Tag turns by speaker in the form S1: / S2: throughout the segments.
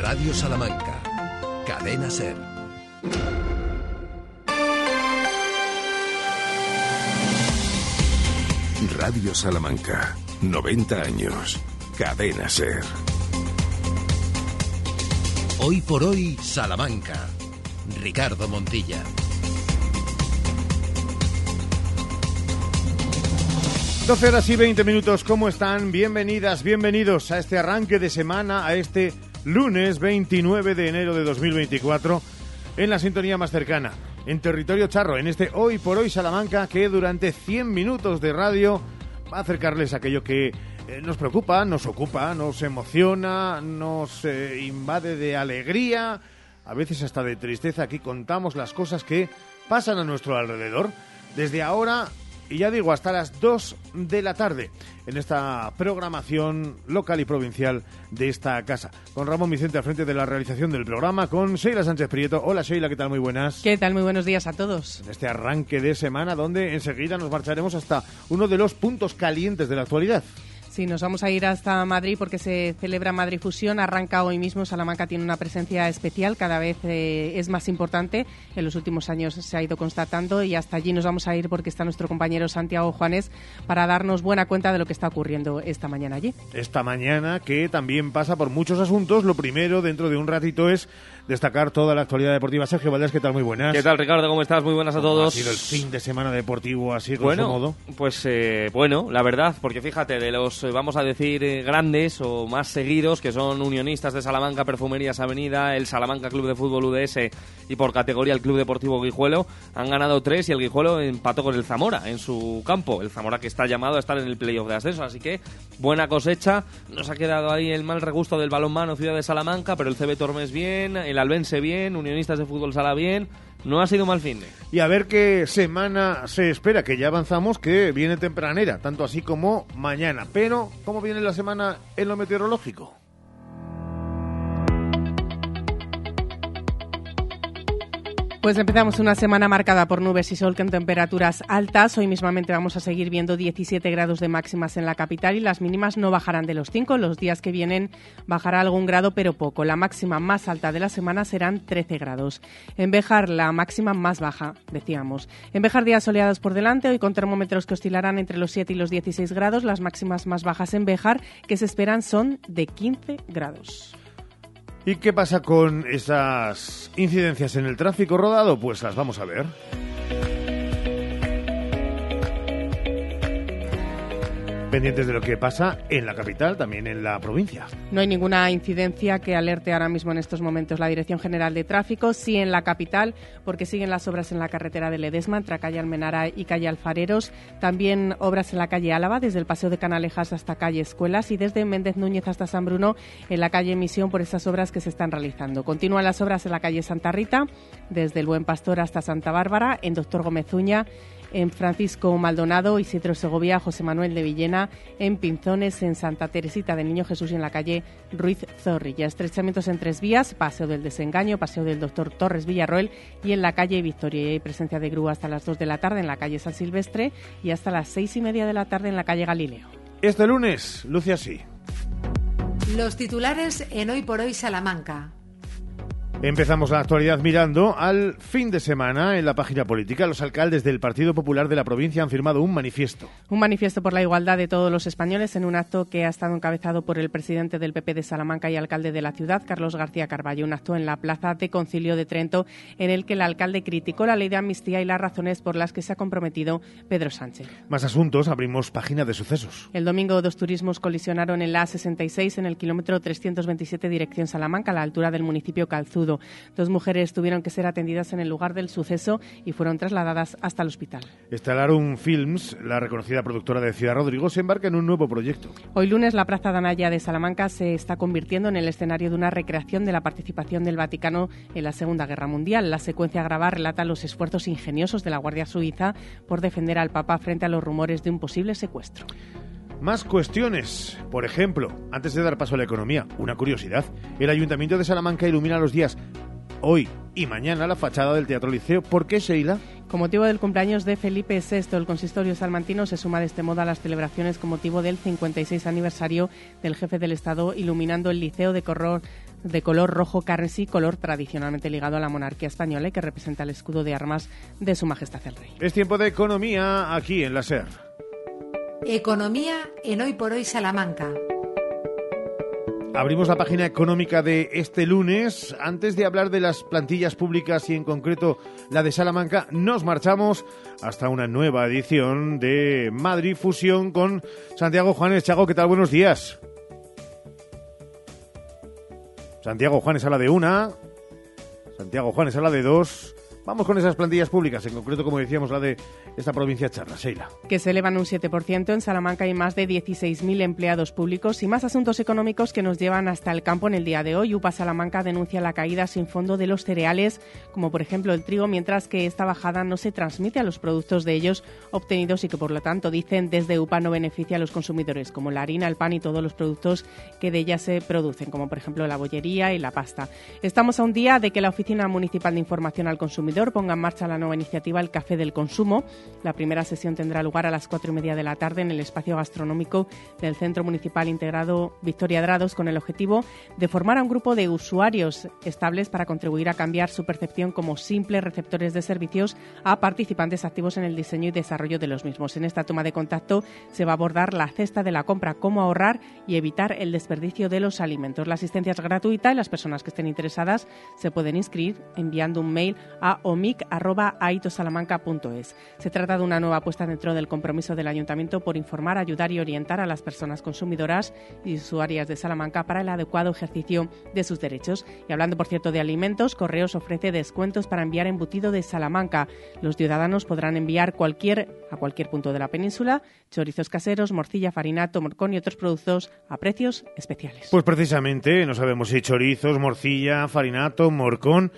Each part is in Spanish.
S1: Radio Salamanca. Cadena Ser. Radio Salamanca. 90 años. Cadena Ser. Hoy por hoy, Salamanca. Ricardo Montilla.
S2: 12 horas y 20 minutos, ¿cómo están? Bienvenidas, bienvenidos a este arranque de semana, a este lunes 29 de enero de 2024, en la sintonía más cercana, en territorio charro, en este Hoy por Hoy Salamanca, que durante 100 minutos de radio va a acercarles aquello que eh, nos preocupa, nos ocupa, nos emociona, nos eh, invade de alegría, a veces hasta de tristeza. Aquí contamos las cosas que pasan a nuestro alrededor. Desde ahora y ya digo, hasta las 2 de la tarde en esta programación local y provincial de esta casa. Con Ramón Vicente al frente de la realización del programa, con Sheila Sánchez Prieto. Hola Sheila, ¿qué tal? Muy buenas.
S3: ¿Qué tal? Muy buenos días a todos.
S2: En este arranque de semana donde enseguida nos marcharemos hasta uno de los puntos calientes de la actualidad.
S3: Sí, nos vamos a ir hasta Madrid porque se celebra Madrid Fusión. Arranca hoy mismo. Salamanca tiene una presencia especial, cada vez eh, es más importante. En los últimos años se ha ido constatando y hasta allí nos vamos a ir porque está nuestro compañero Santiago Juanes para darnos buena cuenta de lo que está ocurriendo esta mañana allí.
S2: Esta mañana que también pasa por muchos asuntos. Lo primero, dentro de un ratito, es destacar toda la actualidad deportiva. Sergio Valdés, ¿qué tal? Muy buenas.
S4: ¿Qué tal, Ricardo? ¿Cómo estás? Muy buenas a todos.
S2: Ha sido el fin de semana deportivo así,
S4: bueno,
S2: modo?
S4: Pues eh, bueno, la verdad, porque fíjate, de los, eh, vamos a decir, eh, grandes o más seguidos, que son Unionistas de Salamanca, Perfumerías Avenida, el Salamanca Club de Fútbol UDS y por categoría el Club Deportivo Guijuelo, han ganado tres y el Guijuelo empató con el Zamora en su campo. El Zamora que está llamado a estar en el playoff de ascenso, así que buena cosecha. Nos ha quedado ahí el mal regusto del balonmano Ciudad de Salamanca, pero el CB Tormes bien, el Albense bien, Unionistas de Fútbol Sala bien. No ha sido mal fin.
S2: Y a ver qué semana se espera, que ya avanzamos, que viene tempranera, tanto así como mañana. Pero, ¿cómo viene la semana en lo meteorológico?
S3: Pues empezamos una semana marcada por nubes y sol con temperaturas altas. Hoy mismamente vamos a seguir viendo 17 grados de máximas en la capital y las mínimas no bajarán de los 5. Los días que vienen bajará algún grado, pero poco. La máxima más alta de la semana serán 13 grados. En Bejar, la máxima más baja, decíamos. En Bejar, días soleados por delante, hoy con termómetros que oscilarán entre los 7 y los 16 grados. Las máximas más bajas en Bejar, que se esperan, son de 15 grados.
S2: ¿Y qué pasa con esas incidencias en el tráfico rodado? Pues las vamos a ver. Pendientes de lo que pasa en la capital, también en la provincia.
S3: No hay ninguna incidencia que alerte ahora mismo en estos momentos la Dirección General de Tráfico, sí en la capital, porque siguen las obras en la carretera de Ledesma, entre calle Almenara y calle Alfareros, también obras en la calle Álava, desde el Paseo de Canalejas hasta calle Escuelas y desde Méndez Núñez hasta San Bruno, en la calle Misión, por esas obras que se están realizando. Continúan las obras en la calle Santa Rita, desde el Buen Pastor hasta Santa Bárbara, en Doctor Gómez Uña, en Francisco Maldonado, Isidro Segovia, José Manuel de Villena, en Pinzones, en Santa Teresita del Niño Jesús y en la calle Ruiz Zorrilla. Estrechamientos en tres vías, Paseo del Desengaño, Paseo del Doctor Torres Villarroel y en la calle Victoria. hay presencia de grúa hasta las dos de la tarde en la calle San Silvestre y hasta las seis y media de la tarde en la calle Galileo.
S2: Este lunes luce así.
S5: Los titulares en Hoy por Hoy Salamanca.
S2: Empezamos la actualidad mirando al fin de semana en la página política. Los alcaldes del Partido Popular de la provincia han firmado un manifiesto.
S3: Un manifiesto por la igualdad de todos los españoles en un acto que ha estado encabezado por el presidente del PP de Salamanca y alcalde de la ciudad, Carlos García Carballo. Un acto en la Plaza de Concilio de Trento en el que el alcalde criticó la ley de amnistía y las razones por las que se ha comprometido Pedro Sánchez.
S2: Más asuntos, abrimos página de sucesos.
S3: El domingo dos turismos colisionaron en la A66 en el kilómetro 327 dirección Salamanca a la altura del municipio Calzudo. Dos mujeres tuvieron que ser atendidas en el lugar del suceso y fueron trasladadas hasta el hospital.
S2: Estelarum Films, la reconocida productora de Ciudad Rodrigo, se embarca en un nuevo proyecto.
S3: Hoy lunes la Plaza Danaya de Salamanca se está convirtiendo en el escenario de una recreación de la participación del Vaticano en la Segunda Guerra Mundial. La secuencia grabada relata los esfuerzos ingeniosos de la Guardia Suiza por defender al Papa frente a los rumores de un posible secuestro.
S2: Más cuestiones. Por ejemplo, antes de dar paso a la economía, una curiosidad. El Ayuntamiento de Salamanca ilumina los días hoy y mañana la fachada del Teatro Liceo. ¿Por qué, Sheila?
S3: Con motivo del cumpleaños de Felipe VI, el consistorio salmantino se suma de este modo a las celebraciones con motivo del 56 aniversario del jefe del Estado, iluminando el Liceo de Color de color rojo carmesí, color tradicionalmente ligado a la monarquía española y que representa el escudo de armas de Su Majestad el Rey.
S2: Es tiempo de economía aquí en la SER.
S6: Economía en Hoy por Hoy Salamanca.
S2: Abrimos la página económica de este lunes. Antes de hablar de las plantillas públicas y en concreto la de Salamanca, nos marchamos hasta una nueva edición de Madrid Fusión con Santiago Juanes. Chago, ¿qué tal? Buenos días. Santiago Juanes habla de una. Santiago Juanes habla de dos. Vamos con esas plantillas públicas, en concreto, como decíamos, la de esta provincia charla, Sheila.
S3: Que se elevan un 7%. En Salamanca hay más de 16.000 empleados públicos y más asuntos económicos que nos llevan hasta el campo en el día de hoy. UPA Salamanca denuncia la caída sin fondo de los cereales, como por ejemplo el trigo, mientras que esta bajada no se transmite a los productos de ellos obtenidos y que por lo tanto dicen desde UPA no beneficia a los consumidores, como la harina, el pan y todos los productos que de ella se producen, como por ejemplo la bollería y la pasta. Estamos a un día de que la Oficina Municipal de Información al Consumidor ponga en marcha la nueva iniciativa El Café del Consumo. La primera sesión tendrá lugar a las cuatro y media de la tarde en el espacio gastronómico del Centro Municipal Integrado Victoria Drados con el objetivo de formar a un grupo de usuarios estables para contribuir a cambiar su percepción como simples receptores de servicios a participantes activos en el diseño y desarrollo de los mismos. En esta toma de contacto se va a abordar la cesta de la compra, cómo ahorrar y evitar el desperdicio de los alimentos. La asistencia es gratuita y las personas que estén interesadas se pueden inscribir enviando un mail a omic.aitosalamanca.es. Se trata de una nueva apuesta dentro del compromiso del Ayuntamiento por informar, ayudar y orientar a las personas consumidoras y usuarias de Salamanca para el adecuado ejercicio de sus derechos. Y hablando, por cierto, de alimentos, Correos ofrece descuentos para enviar embutido de Salamanca. Los ciudadanos podrán enviar a cualquier punto de la península chorizos caseros, morcilla, farinato, morcón y otros productos a precios especiales.
S2: Pues precisamente, no sabemos si chorizos, morcilla, farinato, morcón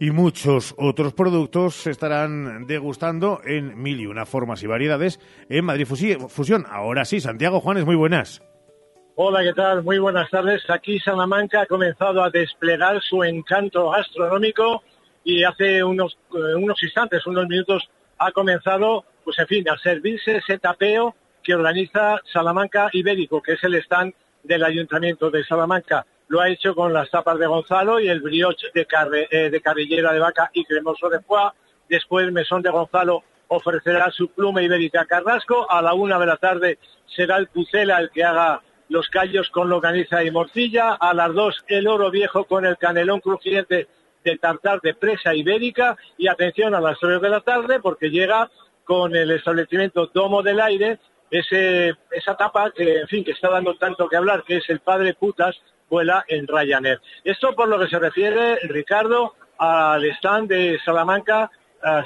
S2: y muchos otros productos se estarán degustando en mil y una formas y variedades en Madrid Fusión. Ahora sí, Santiago Juanes, muy buenas.
S7: Hola, ¿qué tal? Muy buenas tardes. Aquí Salamanca ha comenzado a desplegar su encanto gastronómico y hace unos, eh, unos instantes, unos minutos, ha comenzado, pues en fin, a servirse ese tapeo que organiza Salamanca Ibérico, que es el stand del Ayuntamiento de Salamanca lo ha hecho con las tapas de Gonzalo y el brioche de, eh, de carrillera de vaca y cremoso de foie. Después Mesón de Gonzalo ofrecerá su pluma ibérica Carrasco. A la una de la tarde será el Pucela el que haga los callos con loganiza y morcilla. A las dos el oro viejo con el canelón crujiente de tartar de presa ibérica. Y atención a las tres de la tarde porque llega con el establecimiento Domo del Aire ese, esa tapa que, en fin, que está dando tanto que hablar, que es el padre putas, vuela en Ryanair. Esto por lo que se refiere, Ricardo, al stand de Salamanca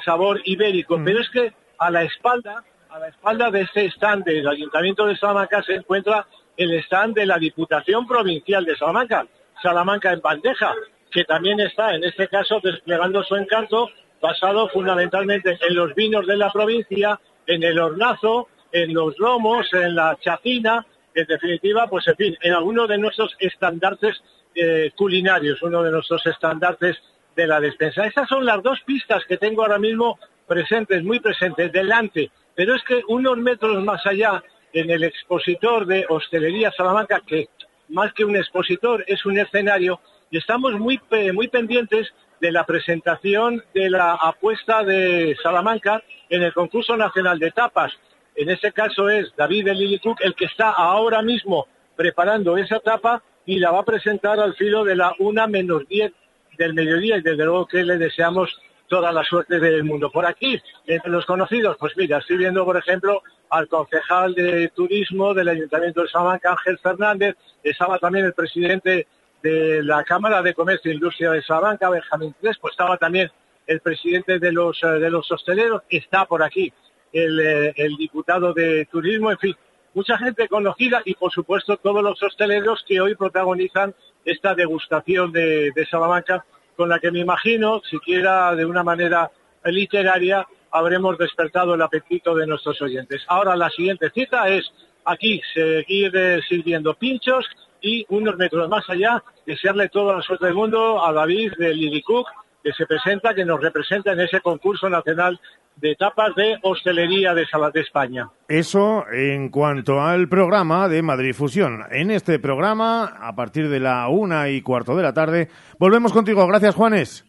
S7: Sabor Ibérico. Mm. Pero es que a la espalda, a la espalda de este stand del Ayuntamiento de Salamanca se encuentra el stand de la Diputación Provincial de Salamanca, Salamanca en bandeja, que también está, en este caso, desplegando su encanto basado fundamentalmente en los vinos de la provincia, en el hornazo, en los lomos, en la chacina, en definitiva, pues en fin, en alguno de nuestros estandartes eh, culinarios, uno de nuestros estandartes de la despensa. Esas son las dos pistas que tengo ahora mismo presentes, muy presentes, delante. Pero es que unos metros más allá, en el expositor de Hostelería Salamanca, que más que un expositor es un escenario, y estamos muy, muy pendientes de la presentación de la apuesta de Salamanca en el concurso nacional de tapas. En ese caso es David de Cook el que está ahora mismo preparando esa etapa y la va a presentar al filo de la una menos diez del mediodía. Y desde luego que le deseamos toda la suerte del mundo. Por aquí, entre los conocidos, pues mira, estoy viendo, por ejemplo, al concejal de turismo del Ayuntamiento de Salamanca, Ángel Fernández, estaba también el presidente de la Cámara de Comercio e Industria de Salamanca, Benjamín Crespo, estaba también el presidente de los, eh, de los hosteleros, está por aquí eh, el, diputado de turismo, en fin, mucha gente conocida y por supuesto todos los hosteleros que hoy protagonizan esta degustación de, Salamanca, con la que me imagino, siquiera de una manera literaria, habremos despertado el apetito de nuestros oyentes. Ahora la siguiente cita es aquí seguir eh, sirviendo pinchos y unos metros más allá desearle toda la suerte del mundo a David de Lili Cook que se presenta, que nos representa en ese concurso nacional
S8: de tapas de hostelería de Salas de España.
S2: Eso en cuanto al programa de Madrid Fusión. En este programa, a partir de la una y cuarto de la tarde, volvemos contigo. Gracias, Juanes.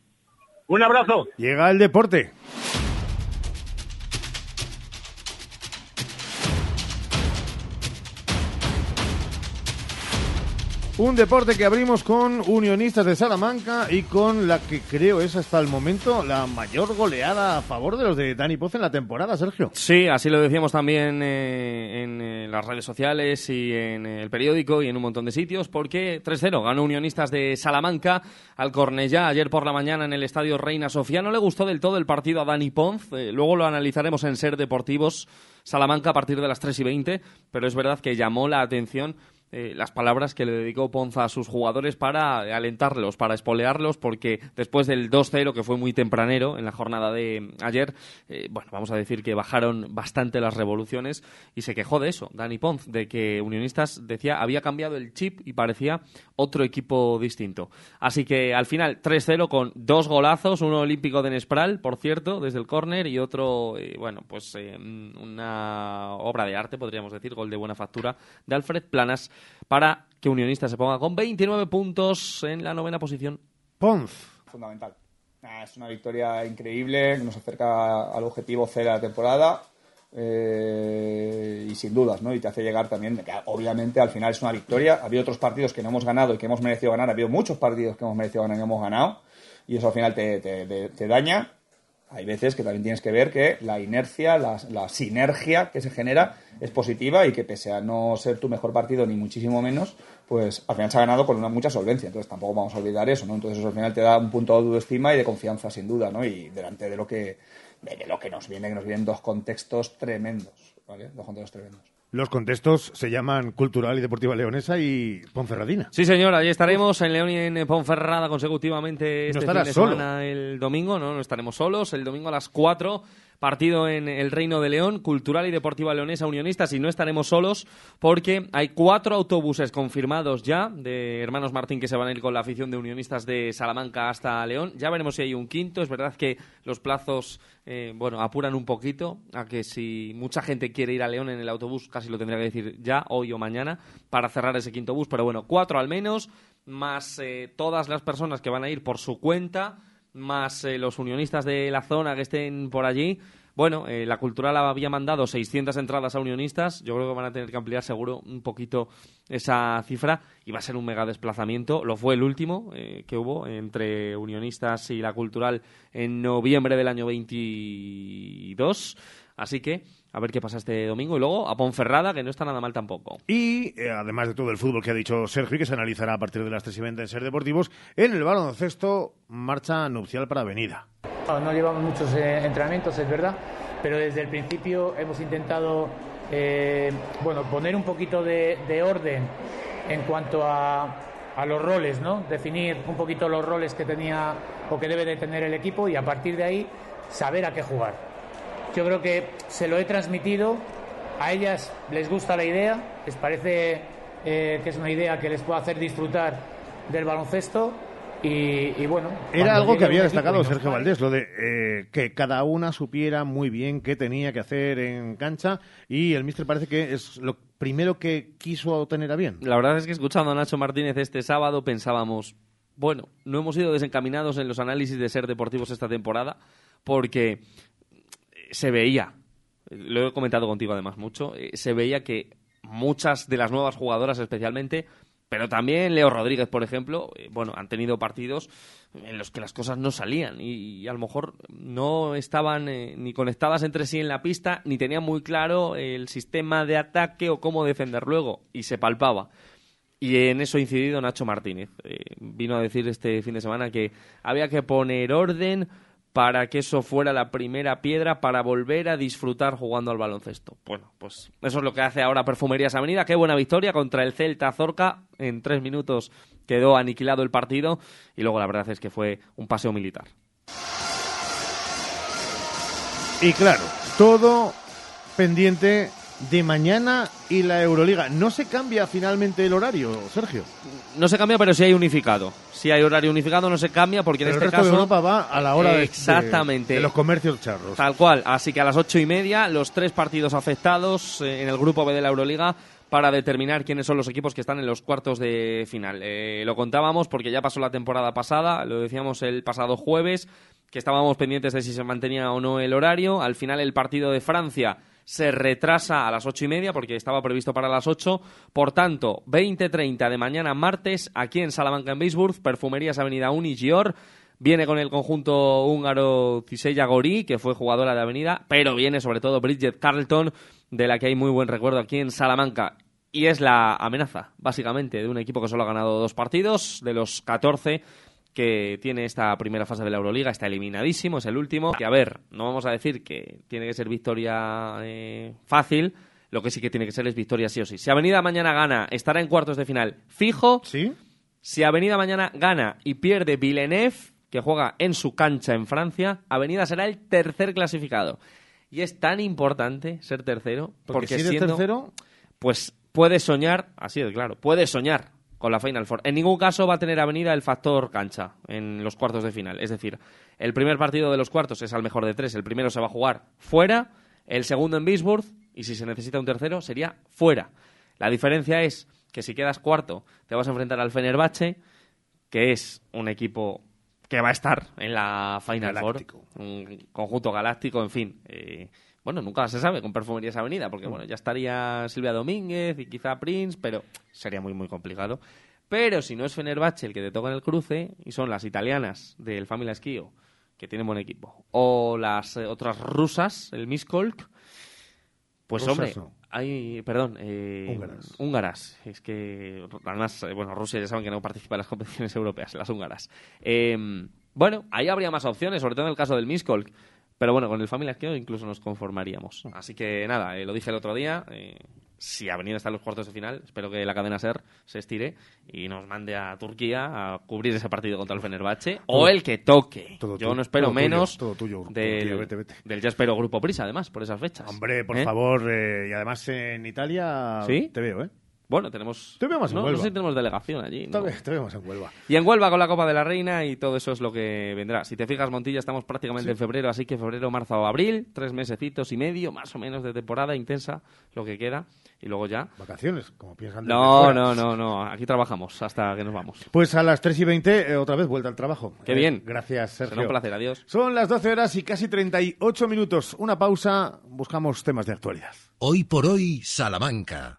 S8: Un abrazo.
S2: Llega el deporte. Un deporte que abrimos con Unionistas de Salamanca y con la que creo es hasta el momento la mayor goleada a favor de los de Dani Poz en la temporada, Sergio.
S4: Sí, así lo decíamos también eh, en eh, las redes sociales y en el periódico y en un montón de sitios, porque 3-0 ganó Unionistas de Salamanca al Cornellá ayer por la mañana en el estadio Reina Sofía. No le gustó del todo el partido a Dani Ponz, eh, luego lo analizaremos en Ser Deportivos Salamanca a partir de las 3 y 20, pero es verdad que llamó la atención eh, las palabras que le dedicó Ponza a sus jugadores para alentarlos, para espolearlos, porque después del 2-0, que fue muy tempranero en la jornada de ayer, eh, bueno, vamos a decir que bajaron bastante las revoluciones y se quejó de eso, Dani Ponz, de que Unionistas decía había cambiado el chip y parecía otro equipo distinto. Así que al final 3-0 con dos golazos, uno olímpico de Nespral, por cierto, desde el córner y otro, eh, bueno, pues una obra de arte, podríamos decir, gol de buena factura de Alfred Planas para que Unionista se ponga con 29 puntos en la novena posición.
S2: Ponz.
S9: Fundamental. Es una victoria increíble, nos acerca al objetivo C de la temporada. Eh, y sin dudas, ¿no? Y te hace llegar también, que obviamente al final es una victoria. Ha habido otros partidos que no hemos ganado y que hemos merecido ganar. Ha habido muchos partidos que hemos merecido ganar y hemos ganado. Y eso al final te, te daña hay veces que también tienes que ver que la inercia, la, sinergia que se genera es positiva y que pese a no ser tu mejor partido ni muchísimo menos, pues al final se ha ganado con una mucha solvencia. Entonces tampoco vamos a olvidar eso, ¿no? Entonces eso al final te da un punto de autoestima y de confianza sin duda, ¿no? Y delante de lo que, de lo que nos viene, que nos vienen dos contextos tremendos, ¿vale? Dos contextos tremendos.
S2: Los contextos se llaman Cultural y Deportiva Leonesa y Ponferradina.
S4: Sí, señor, allí estaremos en León y en Ponferrada consecutivamente este fin de semana el domingo, ¿no? No estaremos solos. El domingo a las 4 partido en el Reino de León, Cultural y Deportiva Leonesa Unionistas, y no estaremos solos porque hay cuatro autobuses confirmados ya de hermanos Martín que se van a ir con la afición de Unionistas de Salamanca hasta León. Ya veremos si hay un quinto. Es verdad que los plazos, eh, bueno, apuran un poquito a que si mucha gente quiere ir a León en el autobús, casi lo tendría que decir ya, hoy o mañana, para cerrar ese quinto bus. Pero bueno, cuatro al menos, más eh, todas las personas que van a ir por su cuenta más eh, los unionistas de la zona que estén por allí. Bueno, eh, la Cultural había mandado 600 entradas a unionistas. Yo creo que van a tener que ampliar seguro un poquito esa cifra y va a ser un mega desplazamiento. Lo fue el último eh, que hubo entre unionistas y la Cultural en noviembre del año 22. Así que a ver qué pasa este domingo. Y luego a Ponferrada, que no está nada mal tampoco.
S2: Y eh, además de todo el fútbol que ha dicho Sergio y que se analizará a partir de las 3 y 20 en Ser Deportivos, en el baloncesto marcha nupcial para Avenida.
S10: No llevamos muchos eh, entrenamientos, es verdad, pero desde el principio hemos intentado eh, bueno, poner un poquito de, orden en cuanto a, a los roles, ¿no? Definir un poquito los roles que tenía o que debe de tener el equipo y a partir de ahí saber a qué jugar yo creo que se lo he transmitido, a ellas les gusta la idea, les parece eh, que es una idea que les puede hacer disfrutar del baloncesto y, bueno.
S2: Era algo que había destacado Sergio Valdés, lo de eh, que cada una supiera muy bien qué tenía que hacer en cancha y el míster parece que es lo primero que quiso tener a bien.
S4: La verdad es que escuchando a Nacho Martínez este sábado pensábamos, bueno, no hemos ido desencaminados en los análisis de ser deportivos esta temporada porque se veía, lo he comentado contigo además mucho, eh, se veía que muchas de las nuevas jugadoras especialmente, pero también Leo Rodríguez, por ejemplo, eh, bueno, han tenido partidos en los que las cosas no salían y, a lo mejor no estaban eh, ni conectadas entre sí en la pista, ni tenían muy claro el sistema de ataque o cómo defender luego, y se palpaba. Y en eso ha incidido Nacho Martínez. vino a decir este fin de semana que había que poner orden, para que eso fuera la primera piedra para volver a disfrutar jugando al baloncesto. Bueno, pues eso es lo que hace ahora Perfumerías Avenida. Qué buena victoria contra el Celta Zorca. En tres minutos quedó aniquilado el partido y luego la verdad es que fue un paseo militar.
S2: Y claro, todo pendiente de mañana y la Euroliga. ¿No se cambia finalmente el horario, Sergio?
S4: No se cambia, pero sí hay unificado. Si hay horario unificado, no se cambia porque
S2: Pero
S4: en
S2: el
S4: este
S2: resto
S4: caso.
S2: de Europa va a la hora de- de-
S4: Exactamente.
S2: de los comercios charros.
S4: Tal cual. Así que a las ocho y media, los tres partidos afectados eh, en el grupo B de la Euroliga para determinar quiénes son los equipos que están en los cuartos de final. Eh, lo contábamos porque ya pasó la temporada pasada, lo decíamos el pasado jueves, que estábamos pendientes de si se mantenía o no el horario. Al final el partido de Francia se retrasa a las ocho y media porque estaba previsto para las ocho. Por tanto, 20.30 de mañana martes, aquí en Salamanca, en Beisburg, Perfumerías Avenida Unigior. Viene con el conjunto húngaro Cisella Gori, que fue jugadora de Avenida, pero viene sobre todo Bridget Carlton, de la que hay muy buen recuerdo aquí en Salamanca. Y es la amenaza, básicamente, de un equipo que solo ha ganado dos partidos, de los 14 que tiene esta primera fase de la Euroliga, está eliminadísimo, es el último. Que a ver, no vamos a decir que tiene que ser victoria eh, fácil, lo que sí que tiene que ser es victoria sí o sí. Si Avenida mañana gana, estará en cuartos de final fijo.
S2: ¿Sí?
S4: Si Avenida mañana gana y pierde Villeneuve, que juega en su cancha en Francia, Avenida será el tercer clasificado. Y es tan importante ser tercero,
S2: Porque
S4: porque,
S2: si eres
S4: siendo-
S2: tercero,
S4: pues puedes soñar, así de claro, puedes soñar con la Final Four. En ningún caso va a tener Avenida el factor cancha en los cuartos de final. Es decir, el primer partido de los cuartos es al mejor de tres. El primero se va a jugar fuera, el segundo en Bisburg y si se necesita un tercero sería fuera. La diferencia es que si quedas cuarto te vas a enfrentar al Fenerbahce, que es un equipo que va a estar en la Final
S2: Galáctico.
S4: Four, un conjunto galáctico, en fin. eh, bueno, nunca se sabe con Perfumerías Avenida, porque bueno, ya estaría Silvia Domínguez y quizá Prince, pero sería muy, muy complicado. Pero si no es Fenerbahce el que te toca en el cruce, y son las italianas del Family Esquío, que tienen buen equipo, o las eh, otras rusas, el Miskolc, pues hombre,
S2: no.
S4: hay, perdón, eh,
S2: Húngaras.
S4: húngaras. Es que, además, eh, bueno, Rusia ya saben que no participa en las competiciones europeas, las húngaras. Eh, bueno, ahí habría más opciones, sobre todo en el caso del Miskolc. Pero bueno, con el Family Esquío incluso nos conformaríamos. Así que nada, eh, lo dije el otro día. eh, si Avenida está en los cuartos de final, espero que la cadena SER se estire y nos mande a Turquía a cubrir ese partido contra el Fenerbahce o el que toque.
S2: todo
S4: Yo no espero
S2: todo tuyo,
S4: menos
S2: todo tuyo,
S4: del,
S2: Turquía, vete, vete.
S4: del ya espero Grupo Prisa, además, por esas fechas.
S2: hombre, por
S4: ¿Eh?
S2: favor. y además en Italia
S4: ¿Sí?
S2: te veo, ¿eh?
S4: Bueno, tenemos.
S2: Te veo más en
S4: no, no
S2: Huelva.
S4: sé si tenemos delegación allí.
S2: Te,
S4: ¿no?
S2: te veo más en Huelva.
S4: Y en Huelva con la Copa de la Reina y todo eso es lo que vendrá. Si te fijas, Montilla, estamos prácticamente en febrero, así que febrero, marzo o abril, tres mesecitos y medio, más o menos, de temporada intensa, lo que queda, y luego ya.
S2: Vacaciones, como piensan.
S4: No,
S2: fuera.
S4: no, no, no, aquí trabajamos hasta que nos vamos.
S2: Pues a las 3 y 20, eh, otra vez vuelta al trabajo.
S4: Qué
S2: Eh,
S4: bien.
S2: Gracias,
S4: Será
S2: Sergio.
S4: un placer, adiós.
S2: Son las 12 horas y casi 38 minutos. Una pausa, buscamos temas de actualidad.
S1: Hoy por hoy, Salamanca.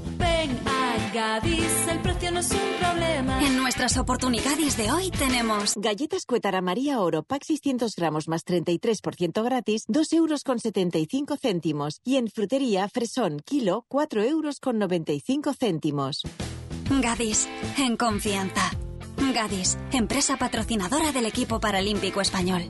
S11: Gadis, el precio no es un problema.
S12: En nuestras oportunidades de hoy tenemos
S13: Galletas Cuetara María Oro, pack 600 gramos más 33% gratis, 2 euros con 75 céntimos. Y en frutería, fresón, kilo, 4 euros con 95 céntimos.
S12: Gadis, en confianza. Gadis, empresa patrocinadora del equipo paralímpico español.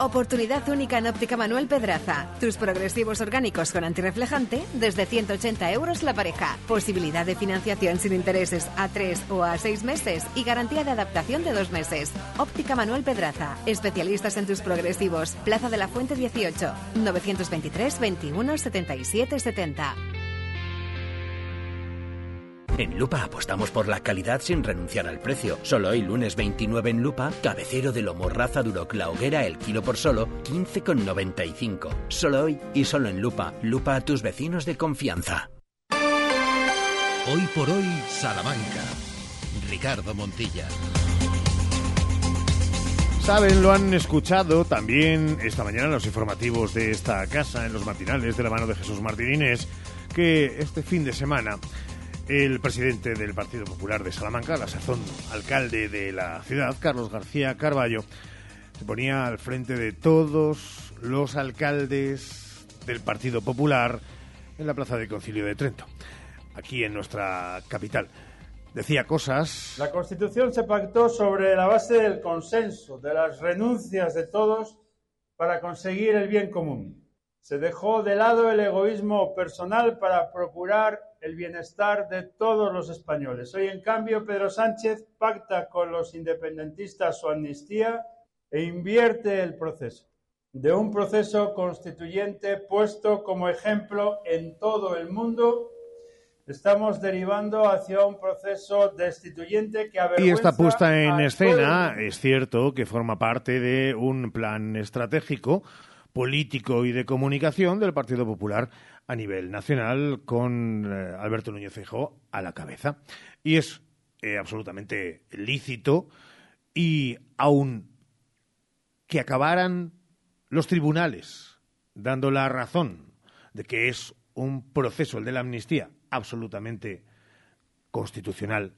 S5: Oportunidad única en Óptica Manuel Pedraza. Tus progresivos orgánicos con antirreflejante desde 180 euros la pareja. Posibilidad de financiación sin intereses a 3 o a 6 meses y garantía de adaptación de 2 meses. Óptica Manuel Pedraza. Especialistas en tus progresivos. Plaza de la Fuente 18. 923 21 77 70.
S14: En Lupa apostamos por la calidad sin renunciar al precio. Solo hoy, lunes 29 en Lupa, cabecero de lomo raza duro clauguera el kilo por solo 15,95. Solo hoy y solo en Lupa. Lupa a tus vecinos de confianza.
S1: Hoy por hoy, Salamanca. Ricardo Montilla.
S2: Saben, lo han escuchado también esta mañana en los informativos de esta casa, en los matinales de la mano de Jesús Martínez, que este fin de semana el presidente del Partido Popular de Salamanca, la sazón alcalde de la ciudad, Carlos García Carballo, se ponía al frente de todos los alcaldes del Partido Popular en la Plaza de Concilio de Trento, aquí en nuestra capital decía cosas.
S15: La Constitución se pactó sobre la base del consenso, de las renuncias de todos para conseguir el bien común. Se dejó de lado el egoísmo personal para procurar el bienestar de todos los españoles. Hoy, en cambio, Pedro Sánchez pacta con los independentistas su amnistía e invierte el proceso de un proceso constituyente puesto como ejemplo en todo el mundo estamos derivando hacia un proceso destituyente que avergüenza
S2: Y esta puesta en escena es cierto que forma parte de un plan estratégico político y de comunicación del Partido Popular a nivel nacional con eh, Alberto Núñez Feijóo a la cabeza. Y es eh, absolutamente lícito y aun que acabaran los tribunales dando la razón de que es un proceso, el de la amnistía, absolutamente constitucional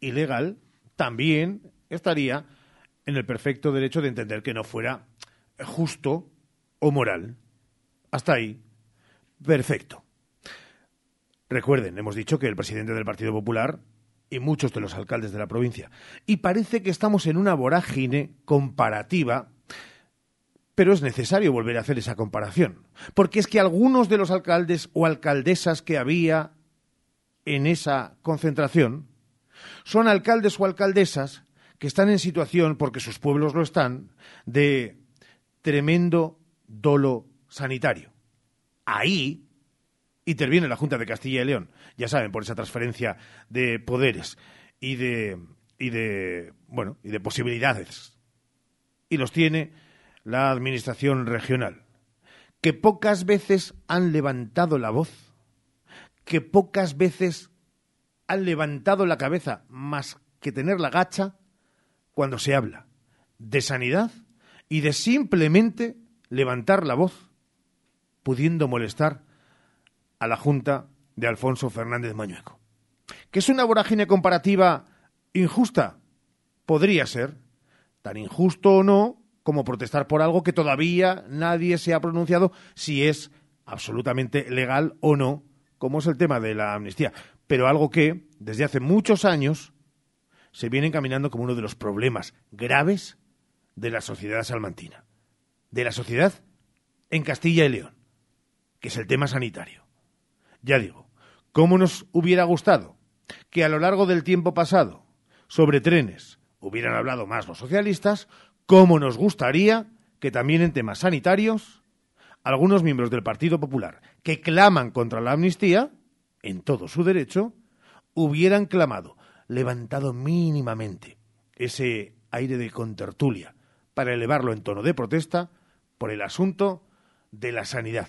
S2: y legal, también estaría en el perfecto derecho de entender que no fuera justo o moral. Hasta ahí, perfecto. Recuerden, hemos dicho que el presidente del Partido Popular y muchos de los alcaldes de la provincia, y parece que estamos en una vorágine comparativa pero es necesario volver a hacer esa comparación, porque es que algunos de los alcaldes o alcaldesas que había en esa concentración son alcaldes o alcaldesas que están en situación, porque sus pueblos lo están, de tremendo dolo sanitario. Ahí interviene la Junta de Castilla y León, ya saben, por esa transferencia de poderes y de, y de, bueno, y de posibilidades. Y los tiene la Administración regional, que pocas veces han levantado la voz, que pocas veces han levantado la cabeza más que tener la gacha cuando se habla de sanidad y de simplemente levantar la voz, pudiendo molestar a la Junta de Alfonso Fernández Mañueco. ¿Que es una vorágine comparativa injusta? Podría ser. Tan injusto o no, como protestar por algo que todavía nadie se ha pronunciado si es absolutamente legal o no, como es el tema de la amnistía. Pero algo que, desde hace muchos años, se viene encaminando como uno de los problemas graves de la sociedad salmantina, de la sociedad en Castilla y León, que es el tema sanitario. Ya digo, ¿cómo nos hubiera gustado que a lo largo del tiempo pasado sobre trenes hubieran hablado más los socialistas, cómo nos gustaría que también en temas sanitarios algunos miembros del Partido Popular que claman contra la amnistía, en todo su derecho, hubieran clamado, levantado mínimamente ese aire de contertulia para elevarlo en tono de protesta por el asunto de la sanidad,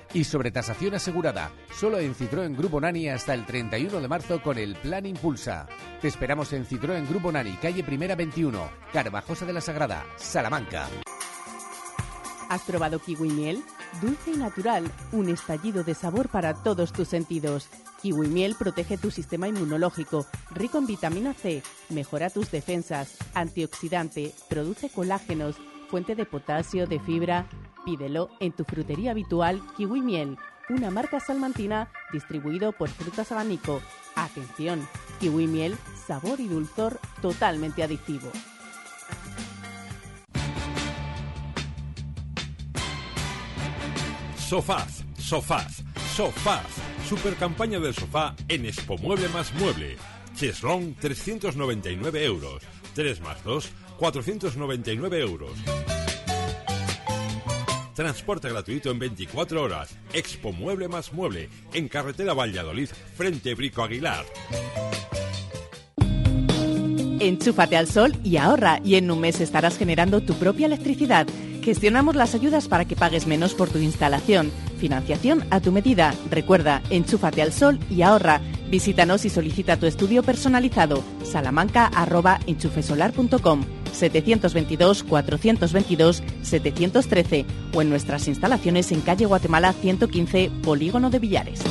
S16: y sobre tasación asegurada. Solo en Citroën Grupo Nani hasta el 31 de marzo con el Plan Impulsa. Te esperamos en Citroën Grupo Nani, calle Primera 21, Carvajosa de la Sagrada, Salamanca.
S3: ¿Has probado kiwi miel? Dulce y natural, un estallido de sabor para todos tus sentidos. Kiwi miel protege tu sistema inmunológico, rico en vitamina C, mejora tus defensas, antioxidante, produce colágenos, fuente de potasio, de fibra. Pídelo en tu frutería habitual Kiwi Miel, una marca salmantina distribuido por Frutas Abanico. Atención, Kiwi Miel
S17: sabor y dulzor totalmente adictivo.
S18: Sofás, sofás, sofás. Super campaña del sofá en Expo Mueble más Mueble. Cheslong 399 euros. 3 más 2, 499 euros. Transporte gratuito en 24 horas. Expo Mueble más Mueble. En carretera Valladolid, frente Brico Aguilar.
S17: Enchúfate al sol y ahorra y en un mes estarás generando tu propia electricidad. Gestionamos las ayudas para que pagues menos por tu instalación. Financiación a tu medida. Recuerda, enchúfate al sol y ahorra. Visítanos y solicita tu estudio personalizado. salamanca.enchufesolar.com 722-422-713 o en nuestras instalaciones en calle Guatemala 115, Polígono de Villares.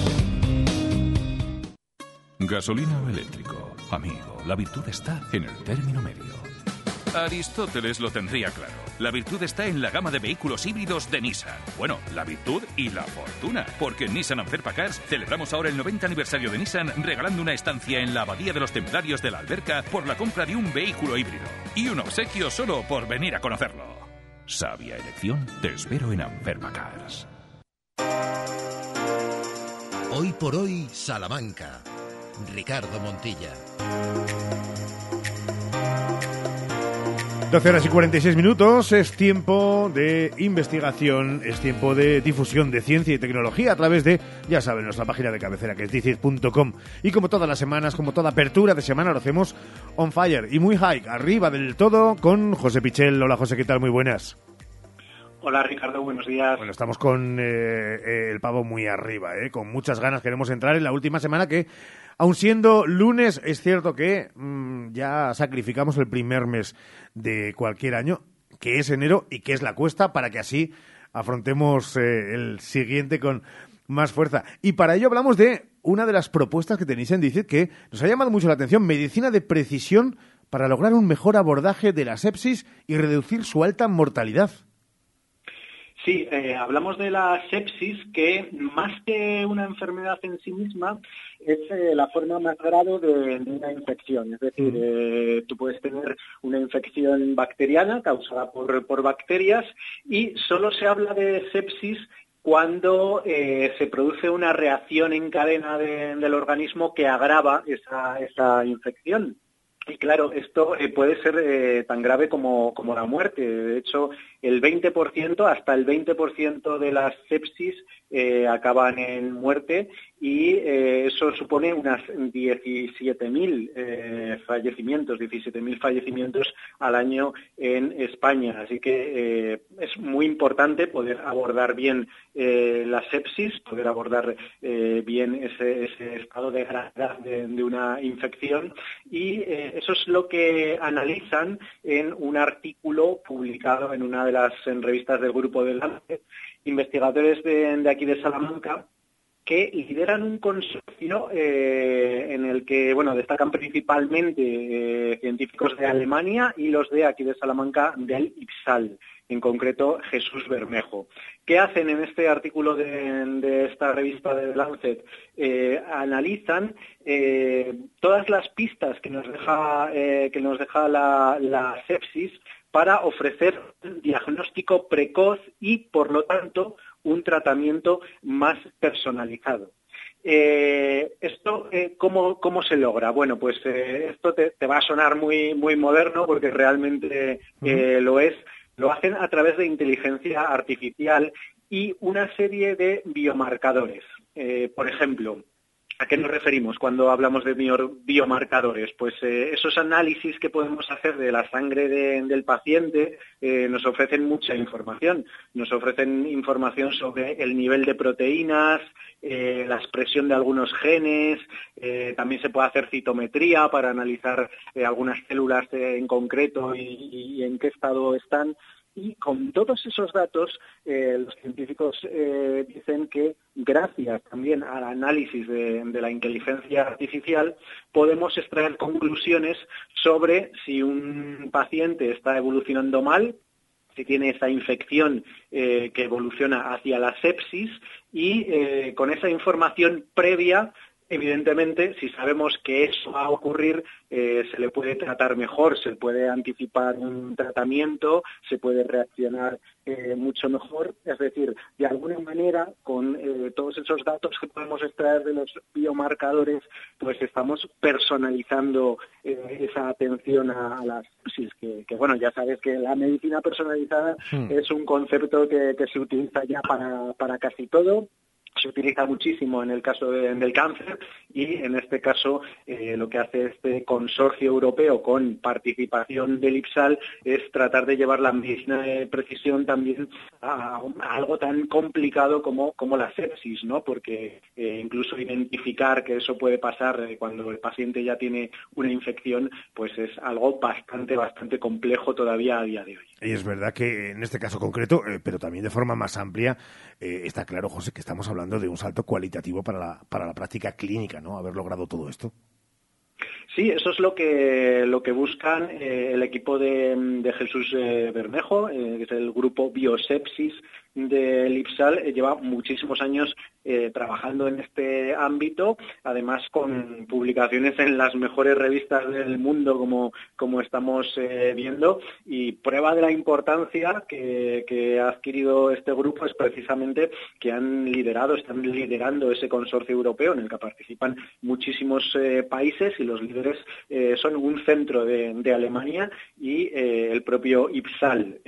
S19: Gasolina o eléctrico. Amigo, la virtud está en el término medio. Aristóteles lo tendría claro. La virtud está en la gama de vehículos híbridos de Nissan. Bueno, la virtud y la fortuna. Porque en Nissan Anferpa Cars celebramos ahora el 90 aniversario de Nissan regalando una estancia en la Abadía de los Templarios de la Alberca por la compra de un vehículo híbrido. Y un obsequio solo por venir a conocerlo. Sabia elección, te espero en Anferpa Cars.
S1: Hoy por hoy, Salamanca. Ricardo Montilla.
S2: 12 horas y 46 minutos es tiempo de investigación, es tiempo de difusión de ciencia y tecnología a través de, ya saben, nuestra página de cabecera que es dicir.com. Y como todas las semanas, como toda apertura de semana, lo hacemos on fire y muy high, arriba del todo, con José Pichel. Hola José, ¿qué tal? Muy buenas.
S20: Hola Ricardo, buenos días.
S2: Bueno, estamos con eh, eh, el pavo muy arriba, eh, con muchas ganas. Queremos entrar en la última semana que, aun siendo lunes, es cierto que mm, ya sacrificamos el primer mes de cualquier año, que es enero y que es la cuesta, para que así afrontemos eh, el siguiente con más fuerza. Y para ello hablamos de una de las propuestas que tenéis en DICIT que nos ha llamado mucho la atención, medicina de precisión para lograr un mejor abordaje de la sepsis y reducir su alta mortalidad.
S20: Sí, eh, hablamos de la sepsis, que más que una enfermedad en sí misma, es eh, la forma más grave de, de una infección. Es decir, eh, tú puedes tener una infección bacteriana causada por, por bacterias y solo se habla de sepsis cuando eh, se produce una reacción en cadena de- del organismo que agrava esa, esa infección. Y claro, esto eh, puede ser eh, tan grave como, como la muerte. De hecho, el 20%, hasta el 20% de las sepsis eh, acaban en muerte y eh, eso supone unas 17.000 eh, fallecimientos, 17.000 fallecimientos al año en España. Así que es muy importante poder abordar bien la sepsis, poder abordar bien ese, estado de gravedad de, de una infección y eso es lo que analizan en un artículo publicado en una de las revistas del grupo de Lancet, investigadores de, aquí de Salamanca que lideran un consorcio eh, en el que bueno destacan principalmente eh, científicos de Alemania y los de aquí de Salamanca del IPSAL, en concreto Jesús Bermejo. ¿Qué hacen en este artículo de, esta revista de Lancet? Eh, analizan eh, todas las pistas que nos deja, eh, que nos deja la sepsis para ofrecer un diagnóstico precoz y, por lo tanto, un tratamiento más personalizado. Eh, ¿Esto eh, ¿cómo, cómo se logra? Bueno, pues eh, esto te, te va a sonar muy, muy moderno porque realmente lo es. Lo hacen a través de inteligencia artificial y una serie de biomarcadores. Por ejemplo, ¿A qué nos referimos cuando hablamos de bio- biomarcadores? Pues eh, esos análisis que podemos hacer de la sangre de- del paciente eh, nos ofrecen mucha información. Nos ofrecen información sobre el nivel de proteínas, eh, la expresión de algunos genes, también se puede hacer citometría para analizar algunas células en concreto y en qué estado están. Y con todos esos datos, eh, los científicos eh, dicen que gracias también al análisis de, la inteligencia artificial podemos extraer conclusiones sobre si un paciente está evolucionando mal, si tiene esa infección eh, que evoluciona hacia la sepsis y con esa información previa Evidentemente, si sabemos que eso va a ocurrir, eh, se le puede tratar mejor, se puede anticipar un tratamiento, se puede reaccionar eh, mucho mejor. Es decir, de alguna manera, con eh, todos esos datos que podemos extraer de los biomarcadores, pues estamos personalizando esa atención a, las sepsis, que, bueno, ya sabes que la medicina personalizada hmm. es un concepto que, se utiliza ya para, para casi todo se utiliza muchísimo en el caso del cáncer y en este caso eh, lo que hace este consorcio europeo con participación del IPSAL es tratar de llevar la medicina de precisión también a, algo tan complicado como, como la sepsis, ¿no? Porque eh, incluso identificar que eso puede pasar eh, cuando el paciente ya tiene una infección, pues es algo bastante, bastante complejo todavía a día de hoy.
S2: Y es verdad que en este caso concreto, pero también de forma más amplia, está claro, José, que estamos hablando de un salto cualitativo para la, para la práctica clínica, ¿no? Haber logrado todo esto.
S20: Sí, eso es lo que lo que buscan eh, el equipo de, Jesús eh, Bermejo, eh, que es el grupo Biosepsis del IPSAL eh, lleva muchísimos años eh, trabajando en este ámbito, además con publicaciones en las mejores revistas del mundo, como, como estamos eh, viendo, y prueba de la importancia que, ha adquirido este grupo es precisamente que han liderado, están liderando ese consorcio europeo en el que participan muchísimos países y los líderes son un centro de Alemania y el propio IPSAL.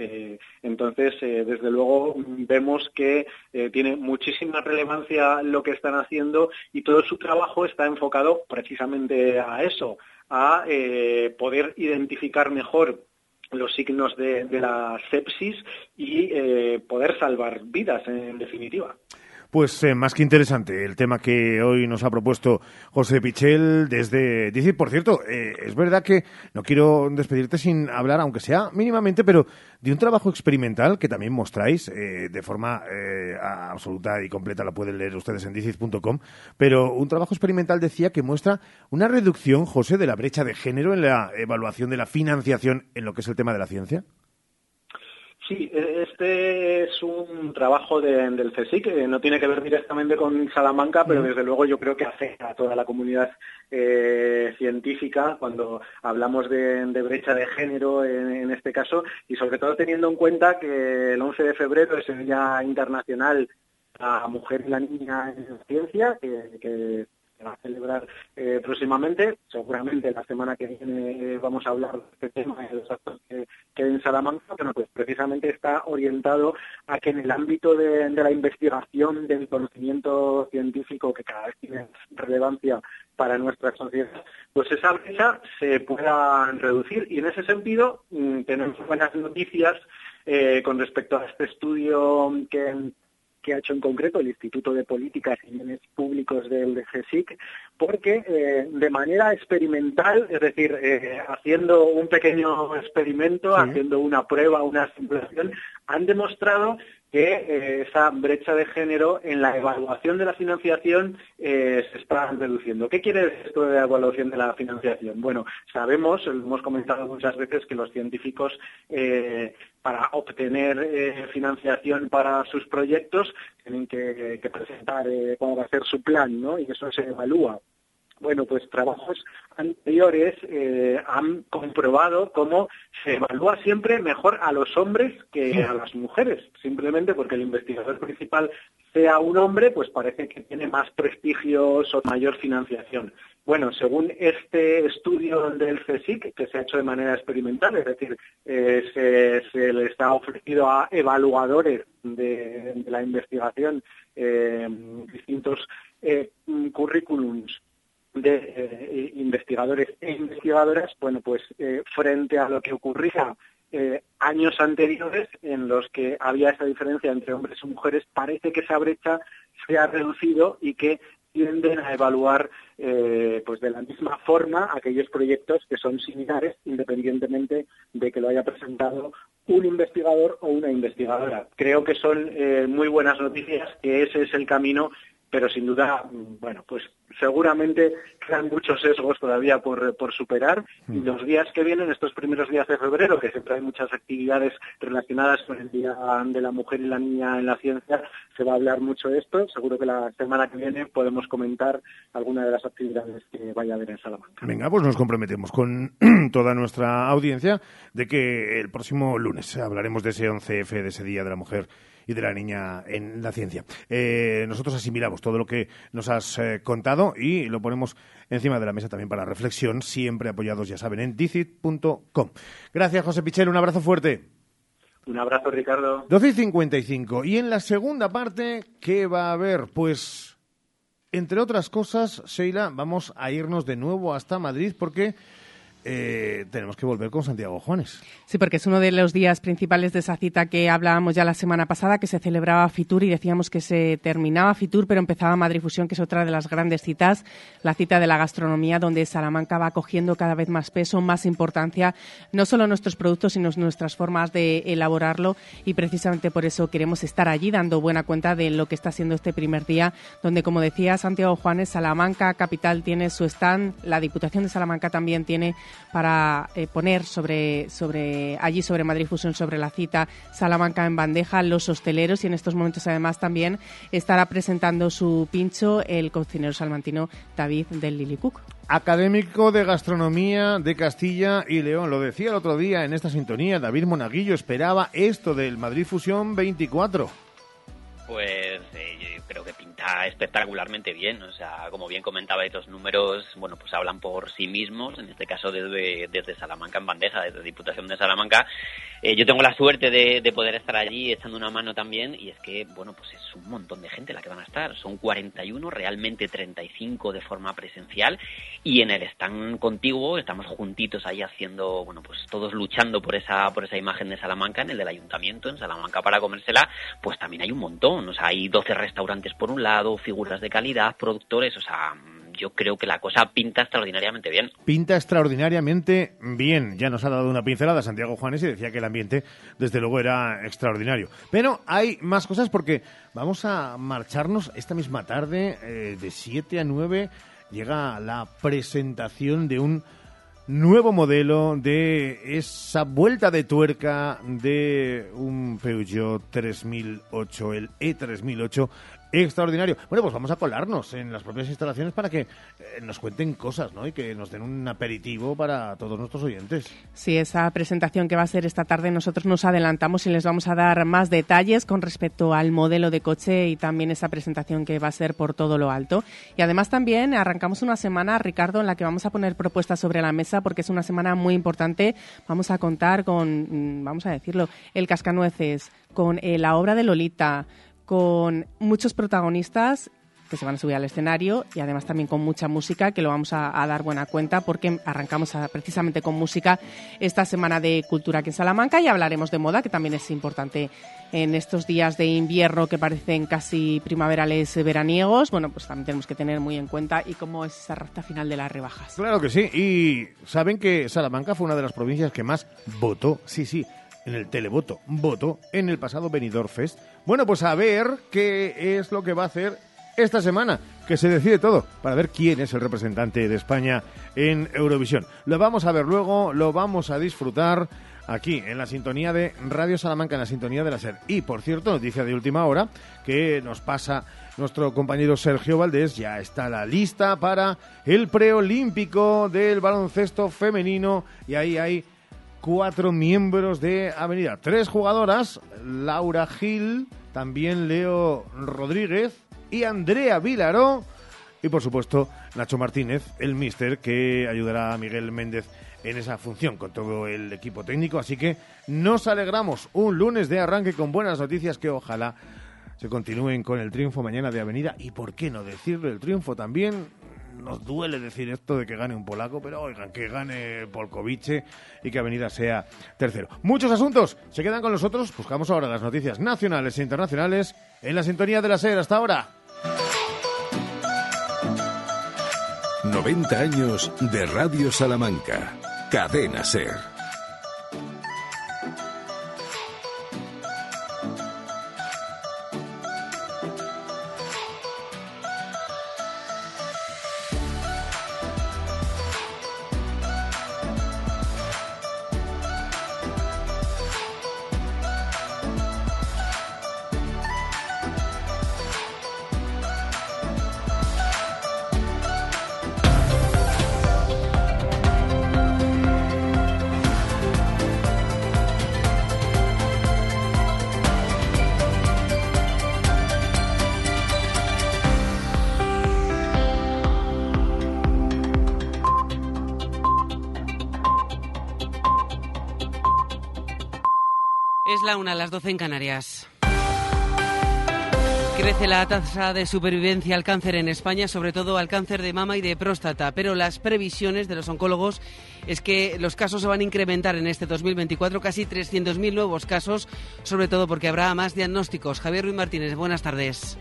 S20: entonces, desde luego, vemos que eh, tiene muchísima relevancia lo que están haciendo y todo su trabajo está enfocado precisamente a eso, a eh, poder identificar mejor los signos de, la sepsis y eh, poder salvar vidas, en definitiva.
S2: Pues eh, más que interesante el tema que hoy nos ha propuesto José Pichel desde... Dice, por cierto, eh, es verdad que no quiero despedirte sin hablar, aunque sea mínimamente, pero de un trabajo experimental que también mostráis eh, de forma absoluta y completa, la pueden leer ustedes en dicid.com, pero un trabajo experimental decía que muestra una reducción, José, de la brecha de género en la evaluación de la financiación en lo que es el tema de la ciencia.
S20: Sí, este es un trabajo del CSIC, que no tiene que ver directamente con Salamanca, pero desde luego yo creo que afecta a toda la comunidad eh, científica cuando hablamos de, brecha de género en, este caso, y sobre todo teniendo en cuenta que el 11 de febrero es el Día Internacional a Mujer y la Niña en Ciencia, que a celebrar eh, próximamente. Seguramente la semana que viene eh, vamos a hablar de este tema de los actos que, que en Salamanca, pero pues precisamente está orientado a que en el ámbito de, la investigación, del conocimiento científico que cada vez tiene relevancia para nuestra sociedad, pues esa brecha se pueda reducir. Y en ese sentido mm, tenemos buenas noticias eh, con respecto a este estudio que que ha hecho en concreto el Instituto de Políticas y Bienes Públicos del GESIC, porque eh, de manera experimental, es decir, eh, haciendo un pequeño experimento, haciendo una prueba, una simulación, han demostrado que eh, esa brecha de género en la evaluación de la financiación se está reduciendo. ¿Qué quiere decir esto de la evaluación de la financiación? Bueno, sabemos, hemos comentado muchas veces, que los científicos para obtener financiación para sus proyectos tienen que, presentar cómo va a ser su plan, ¿no? Y eso se evalúa. Bueno, pues trabajos anteriores eh, han comprobado cómo se evalúa siempre mejor a los hombres que a las mujeres, simplemente porque el investigador principal sea un hombre, pues parece que tiene más prestigio o mayor financiación. Bueno, según este estudio del CSIC, que se ha hecho de manera experimental, es decir, eh, se, se les ha ofrecido a evaluadores de, la investigación eh, distintos currículums de eh, investigadores e investigadoras, bueno, pues eh, frente a lo que ocurría eh, años anteriores en los que había esa diferencia entre hombres y mujeres, parece que esa brecha se ha reducido y que tienden a evaluar pues de la misma forma aquellos proyectos que son similares independientemente de que lo haya presentado un investigador o una investigadora. Creo que son muy buenas noticias, que ese es el camino pero sin duda, bueno, pues seguramente quedan muchos sesgos todavía por, por superar y
S2: Mm.
S20: los días que vienen, estos primeros días de febrero, que siempre hay muchas actividades relacionadas con el Día de la Mujer y la Niña en la Ciencia, se va a hablar mucho de esto. Seguro que la semana que viene podemos comentar alguna de las actividades que vaya a haber en Salamanca.
S2: Venga, pues nos comprometemos con toda nuestra audiencia de que el próximo lunes hablaremos de ese 11F, de ese Día de la Mujer y de la Niña en la Ciencia. Eh, nosotros asimilamos todo lo que nos has eh, contado y lo ponemos encima de la mesa también para reflexión, siempre apoyados, ya saben, en dicit.com. Gracias, José Pichel, un abrazo fuerte.
S20: Un abrazo, Ricardo.
S2: 12 y 55. Y en la segunda parte, ¿qué va a haber? Pues, entre otras cosas, Sheila, vamos a irnos de nuevo hasta Madrid porque eh, tenemos que volver con Santiago Juanes.
S3: Sí, porque es uno de los días principales de esa cita que hablábamos ya la semana pasada, que se celebraba Fitur y decíamos que se terminaba Fitur, pero empezaba Madrid Fusión, que es otra de las grandes citas, la cita de la gastronomía, donde Salamanca va cogiendo cada vez más peso, más importancia, no solo nuestros productos, sino nuestras formas de elaborarlo y precisamente por eso queremos estar allí dando buena cuenta de lo que está siendo este primer día, donde, como decía Santiago Juanes, Salamanca capital tiene su stand, la Diputación de Salamanca también tiene para eh, poner sobre, sobre allí sobre Madrid Fusión, sobre la cita Salamanca en bandeja, los hosteleros y en estos momentos además también estará presentando su pincho el cocinero salmantino David del Lily Cook.
S2: Académico de Gastronomía de Castilla y León. Lo decía el otro día en esta sintonía, David Monaguillo esperaba esto del Madrid Fusión 24.
S21: Pues eh, yo creo que espectacularmente bien. O sea, como bien comentabais, los números, bueno, pues hablan por sí mismos. En este caso, desde, desde Salamanca en bandeja, desde Diputación de Salamanca. Eh, yo tengo la suerte de, de, poder estar allí echando una mano también. Y es que, bueno, pues es un montón de gente la que van a estar. Son 41, realmente 35 de forma presencial. Y en el stand contiguo estamos juntitos ahí haciendo, bueno, pues todos luchando por esa, por esa imagen de Salamanca, en el del ayuntamiento, en Salamanca para comérsela. Pues también hay un montón. O sea, hay 12 restaurantes por un lado, figuras de calidad, productores, o sea, yo creo que la cosa pinta extraordinariamente bien.
S2: Pinta extraordinariamente bien. Ya nos ha dado una pincelada Santiago Juanes y decía que el ambiente, desde luego, era extraordinario. Pero hay más cosas porque vamos a marcharnos esta misma tarde, eh, de 7 a 9, llega la presentación de un nuevo modelo de esa vuelta de tuerca de un Peugeot 3008, el E3008 extraordinario. Bueno, pues vamos a colarnos en las propias instalaciones para que eh, nos cuenten cosas, ¿no? Y que nos den un aperitivo para todos nuestros oyentes.
S3: Sí, esa presentación que va a ser esta tarde nosotros nos adelantamos y les vamos a dar más detalles con respecto al modelo de coche y también esa presentación que va a ser por todo lo alto. Y además también arrancamos una semana, Ricardo, en la que vamos a poner propuestas sobre la mesa porque es una semana muy importante. Vamos a contar con, vamos a decirlo, el Cascanueces, con eh, la obra de Lolita, con muchos protagonistas que se van a subir al escenario y además también con mucha música que lo vamos a, a dar buena cuenta porque arrancamos precisamente con música esta semana de cultura aquí en Salamanca y hablaremos de moda que también es importante en estos días de invierno que parecen casi primaverales veraniegos. Bueno pues también tenemos que tener muy en cuenta y cómo es esa recta final de las rebajas.
S2: Claro que sí. Y saben que Salamanca fue una de las provincias que más votó. Sí sí en el televoto votó en el pasado Benidorm Fest bueno pues a ver qué es lo que va a hacer esta semana, que se decide todo, para ver quién es el representante de España en Eurovisión. Lo vamos a ver luego, lo vamos a disfrutar aquí, en la sintonía de Radio Salamanca, en la sintonía de la SER. Y, por cierto, noticia de última hora, que nos pasa nuestro compañero Sergio Valdés, ya está la lista para el preolímpico del baloncesto femenino, y ahí hay cuatro miembros de Avenida. Tres jugadoras, Laura Gil, también Leo Rodríguez, y Andrea Vilaró y por supuesto Nacho Martínez, el mister que ayudará a Miguel Méndez en esa función con todo el equipo técnico. Así que nos alegramos un lunes de arranque con buenas noticias que ojalá se continúen con el triunfo mañana de Avenida y por qué no decirle el triunfo también. Nos duele decir esto de que gane un polaco, pero oigan, que gane Polkovice y que Avenida sea tercero. Muchos asuntos se quedan con nosotros. Buscamos ahora las noticias nacionales e internacionales en la sintonía de la SER. Hasta ahora.
S19: 90 años de Radio Salamanca. Cadena Ser.
S22: Una, a las 12 en Canarias. Crece la tasa de supervivencia al cáncer en España, sobre todo al cáncer de mama y de próstata, pero las previsiones de los oncólogos es que los casos se van a incrementar en este 2024, casi 300.000 nuevos casos, sobre todo porque habrá más diagnósticos. Javier Ruiz Martínez, buenas tardes.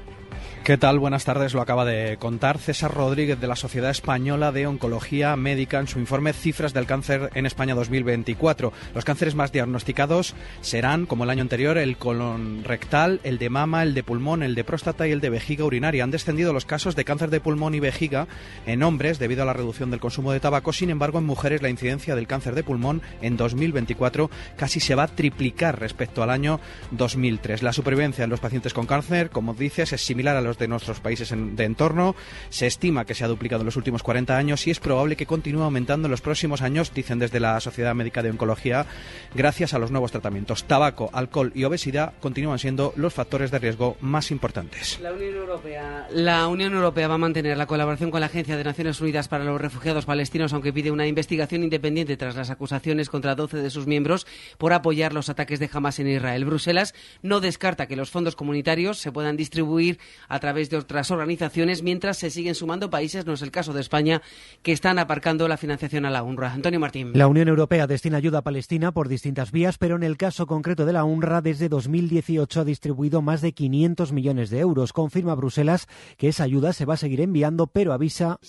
S23: ¿Qué tal? Buenas tardes. Lo acaba de contar César Rodríguez de la Sociedad Española de Oncología Médica en su informe Cifras del Cáncer en España 2024. Los cánceres más diagnosticados serán, como el año anterior, el colon rectal, el de mama, el de pulmón, el de próstata y el de vejiga urinaria. Han descendido los casos de cáncer de pulmón y vejiga en hombres debido a la reducción del consumo de tabaco. Sin embargo, en mujeres la incidencia del cáncer de pulmón en 2024 casi se va a triplicar respecto al año 2003. La supervivencia en los pacientes con cáncer, como dices, es similar a los de nuestros países de entorno. Se estima que se ha duplicado en los últimos 40 años y es probable que continúe aumentando en los próximos años, dicen desde la Sociedad Médica de Oncología, gracias a los nuevos tratamientos. Tabaco, alcohol y obesidad continúan siendo los factores de riesgo más importantes.
S22: La Unión Europea, la Unión Europea va a mantener la colaboración con la Agencia de Naciones Unidas para los Refugiados Palestinos, aunque pide una investigación independiente tras las acusaciones contra 12 de sus miembros por apoyar los ataques de Hamas en Israel. Bruselas no descarta que los fondos comunitarios se puedan distribuir a través de otras organizaciones, mientras se siguen sumando países, no es el caso de España, que están aparcando la financiación a la UNRWA. Antonio Martín.
S24: La Unión Europea destina ayuda a Palestina por distintas vías, pero en el caso concreto de la UNRWA, desde 2018 ha distribuido más de 500 millones de euros. Confirma Bruselas que esa ayuda se va a seguir enviando, pero avisa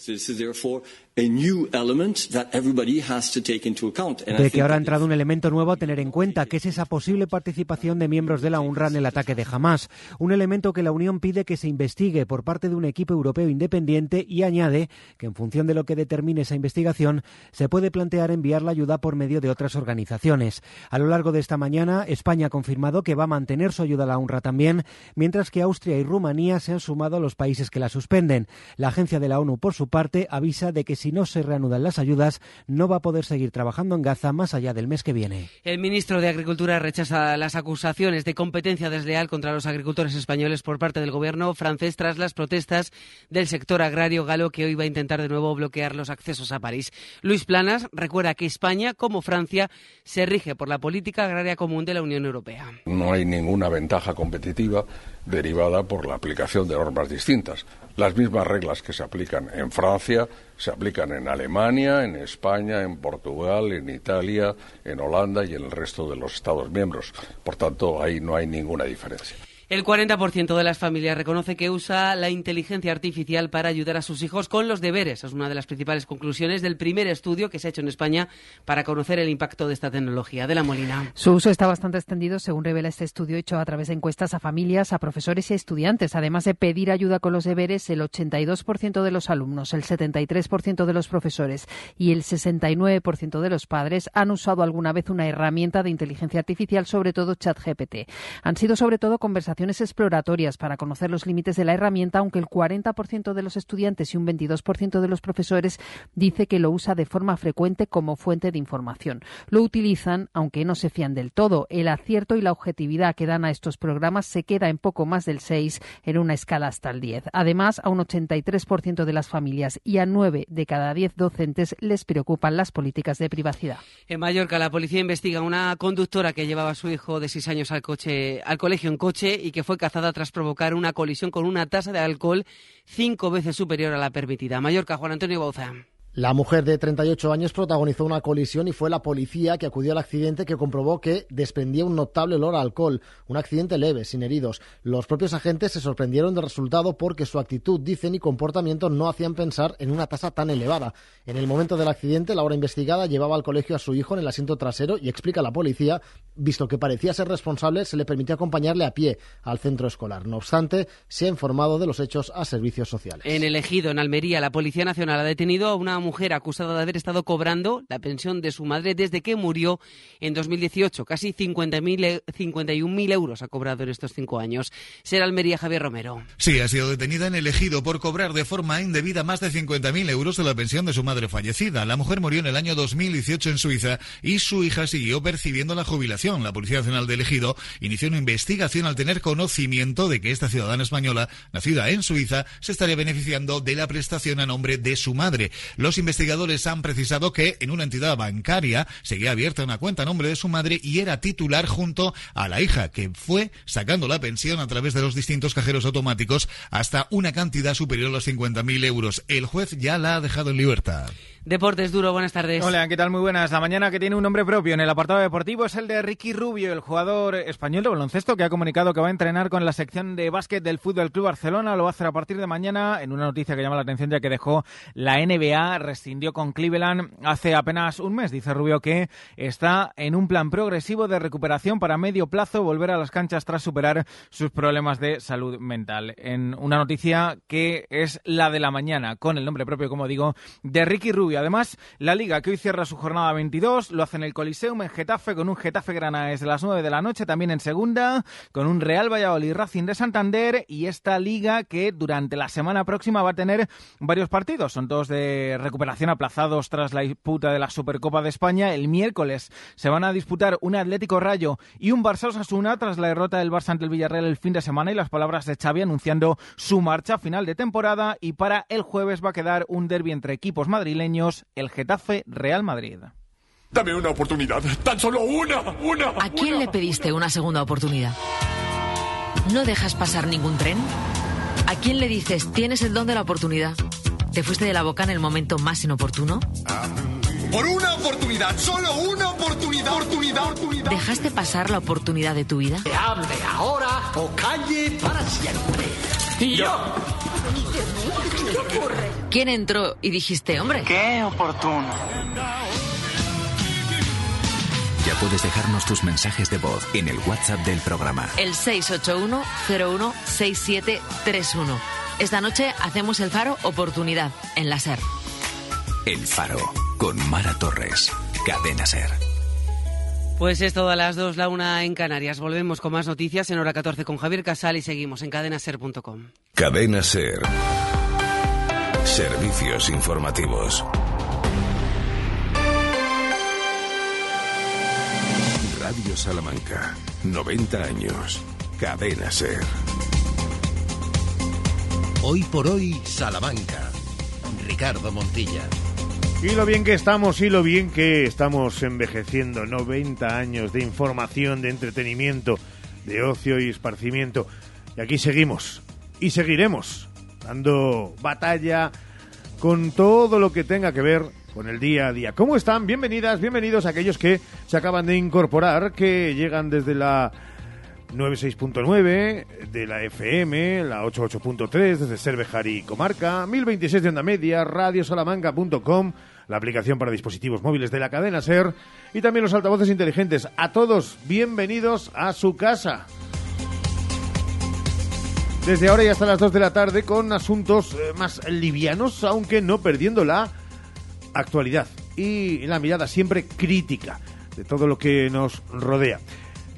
S24: de que ahora ha entrado un elemento nuevo a tener en cuenta, que es esa posible participación de miembros de la UNRWA en el ataque de Hamas. Un elemento que la Unión pide que se investigue por parte de un equipo europeo independiente y añade que en función de lo que determine esa investigación se puede plantear enviar la ayuda por medio de otras organizaciones. A lo largo de esta mañana, España ha confirmado que va a mantener su ayuda a la UNRWA también, mientras que Austria y Rumanía se han sumado a los países que la suspenden. La agencia de la ONU, por su parte, avisa de que si no se reanudan las ayudas, no va a poder seguir trabajando en Gaza más allá del mes que viene.
S22: El ministro de Agricultura rechaza las acusaciones de competencia desleal contra los agricultores españoles por parte del gobierno francés tras las protestas del sector agrario galo que hoy va a intentar de nuevo bloquear los accesos a París. Luis Planas recuerda que España, como Francia, se rige por la política agraria común de la Unión Europea.
S25: No hay ninguna ventaja competitiva derivada por la aplicación de normas distintas. Las mismas reglas que se aplican en Francia se aplican en Alemania, en España, en Portugal, en Italia, en Holanda y en el resto de los Estados miembros. Por tanto, ahí no hay ninguna diferencia.
S22: El 40% de las familias reconoce que usa la inteligencia artificial para ayudar a sus hijos con los deberes. Es una de las principales conclusiones del primer estudio que se ha hecho en España para conocer el impacto de esta tecnología. De la Molina.
S26: Su uso está bastante extendido, según revela este estudio hecho a través de encuestas a familias, a profesores y a estudiantes. Además de pedir ayuda con los deberes, el 82% de los alumnos, el 73% de los profesores y el 69% de los padres han usado alguna vez una herramienta de inteligencia artificial, sobre todo ChatGPT. Han sido sobre todo conversaciones exploratorias para conocer los límites de la herramienta, aunque el 40% de los estudiantes y un 22% de los profesores dice que lo usa de forma frecuente como fuente de información. Lo utilizan, aunque no se fían del todo. El acierto y la objetividad que dan a estos programas se queda en poco más del 6 en una escala hasta el 10. Además, a un 83% de las familias y a 9 de cada 10 docentes les preocupan las políticas de privacidad.
S22: En Mallorca, la policía investiga una conductora que llevaba a su hijo de 6 años al, coche, al colegio en coche y que fue cazada tras provocar una colisión con una tasa de alcohol cinco veces superior a la permitida. Mallorca, Juan Antonio Bauza.
S27: La mujer de 38 años protagonizó una colisión y fue la policía que acudió al accidente que comprobó que desprendía un notable olor a alcohol. Un accidente leve, sin heridos. Los propios agentes se sorprendieron del resultado porque su actitud, dicen, y comportamiento no hacían pensar en una tasa tan elevada. En el momento del accidente, la hora investigada llevaba al colegio a su hijo en el asiento trasero y explica la policía, visto que parecía ser responsable, se le permitió acompañarle a pie al centro escolar. No obstante, se ha informado de los hechos a servicios sociales.
S22: En el ejido, en Almería, la Policía Nacional ha detenido a una mujer acusada de haber estado cobrando la pensión de su madre desde que murió en 2018. Casi 51.000 euros ha cobrado en estos cinco años. Será Almería Javier Romero.
S28: Sí, ha sido detenida en el ejido por cobrar de forma indebida más de 50.000 euros de la pensión de su madre fallecida. La mujer murió en el año 2018 en Suiza y su hija siguió percibiendo la jubilación. La Policía Nacional del Ejido inició una investigación al tener conocimiento de que esta ciudadana española, nacida en Suiza, se estaría beneficiando de la prestación a nombre de su madre. Los Los investigadores han precisado que en una entidad bancaria seguía abierta una cuenta a nombre de su madre y era titular junto a la hija, que fue sacando la pensión a través de los distintos cajeros automáticos hasta una cantidad superior a los 50.000 euros. El juez ya la ha dejado en libertad.
S22: Deportes Duro, buenas tardes.
S29: Hola, ¿qué tal? Muy buenas. La mañana que tiene un nombre propio en el apartado deportivo es el de Ricky Rubio, el jugador español de baloncesto que ha comunicado que va a entrenar con la sección de básquet del Fútbol Club Barcelona. Lo va a hacer a partir de mañana en una noticia que llama la atención ya que dejó la NBA, rescindió con Cleveland hace apenas un mes. Dice Rubio que está en un plan progresivo de recuperación para medio plazo volver a las canchas tras superar sus problemas de salud mental. En una noticia que es la de la mañana con el nombre propio, como digo, de Ricky Rubio Además, la Liga que hoy cierra su jornada 22 lo hace en el Coliseum en Getafe con un Getafe Granada desde las 9 de la noche, también en segunda con un Real Valladolid Racing de Santander y esta liga que durante la semana próxima va a tener varios partidos. Son todos de recuperación aplazados tras la disputa de la Supercopa de España. El miércoles se van a disputar un Atlético Rayo y un Barça Osasuna tras la derrota del Barça ante el Villarreal el fin de semana y las palabras de Xavi anunciando su marcha final de temporada y para el jueves va a quedar un derby entre equipos madrileños el Getafe Real Madrid.
S30: Dame una oportunidad, tan solo una, una.
S31: ¿A quién le pediste una segunda oportunidad? ¿No dejas pasar ningún tren? ¿A quién le dices tienes el don de la oportunidad? ¿Te fuiste de la boca en el momento más inoportuno?
S30: Por una oportunidad, solo una oportunidad, oportunidad, oportunidad.
S31: ¿Dejaste pasar la oportunidad de tu vida?
S30: Que hable ahora o calle para siempre. Y yo.
S31: ¿Qué ocurre? ¿Quién entró y dijiste, hombre?
S30: Qué oportuno.
S19: Ya puedes dejarnos tus mensajes de voz en el WhatsApp del programa.
S31: El 681-016731. Esta noche hacemos el faro Oportunidad en la SER.
S19: El Faro con Mara Torres. Cadena Ser.
S22: Pues es todas las dos, la una en Canarias. Volvemos con más noticias en hora 14 con Javier Casal y seguimos en cadenaser.com.
S19: Cadena Ser. Servicios informativos. Radio Salamanca. 90 años. Cadena Ser.
S1: Hoy por hoy, Salamanca. Ricardo Montilla.
S2: Y lo bien que estamos y lo bien que estamos envejeciendo. 90 años de información, de entretenimiento, de ocio y esparcimiento. Y aquí seguimos. Y seguiremos dando batalla con todo lo que tenga que ver con el día a día. ¿Cómo están? Bienvenidas, bienvenidos a aquellos que se acaban de incorporar, que llegan desde la 96.9 de la FM, la 88.3 desde Cervejar y Comarca, 1026 de onda media, radiosalamanca.com, la aplicación para dispositivos móviles de la cadena SER y también los altavoces inteligentes. A todos, bienvenidos a su casa. Desde ahora y hasta las 2 de la tarde con asuntos eh, más livianos, aunque no perdiendo la actualidad y la mirada siempre crítica de todo lo que nos rodea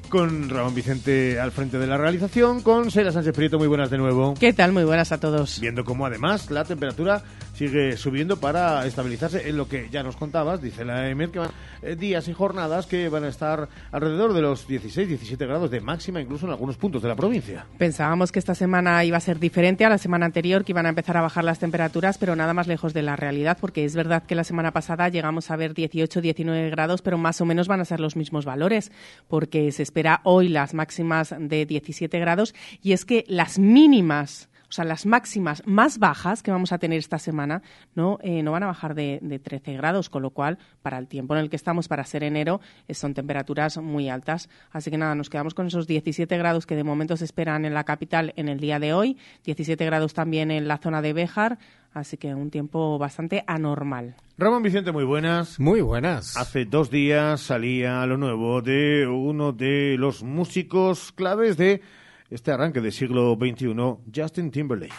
S2: con Ramón Vicente al frente de la realización, con Sela Sánchez Prieto, muy buenas de nuevo.
S3: ¿Qué tal? Muy buenas a todos.
S2: Viendo cómo además la temperatura sigue subiendo para estabilizarse en lo que ya nos contabas, dice la EMED, que van eh, días y jornadas que van a estar alrededor de los 16, 17 grados de máxima, incluso en algunos puntos de la provincia.
S3: Pensábamos que esta semana iba a ser diferente a la semana anterior, que iban a empezar a bajar las temperaturas, pero nada más lejos de la realidad, porque es verdad que la semana pasada llegamos a ver 18, 19 grados, pero más o menos van a ser los mismos valores, porque se espera hoy las máximas de 17 grados y es que las mínimas sea, las máximas más bajas que vamos a tener esta semana no, eh, no van a bajar de, de, 13 grados, con lo cual, para el tiempo en el que estamos, para ser enero, eh, son temperaturas muy altas. Así que nada, nos quedamos con esos 17 grados que de momento se esperan en la capital en el día de hoy, 17 grados también en la zona de Béjar, así que un tiempo bastante anormal.
S2: Ramón Vicente, muy buenas.
S27: Muy buenas.
S2: Hace dos días salía lo nuevo de uno de los músicos claves de este arranque del siglo XXI, Justin Timberlake.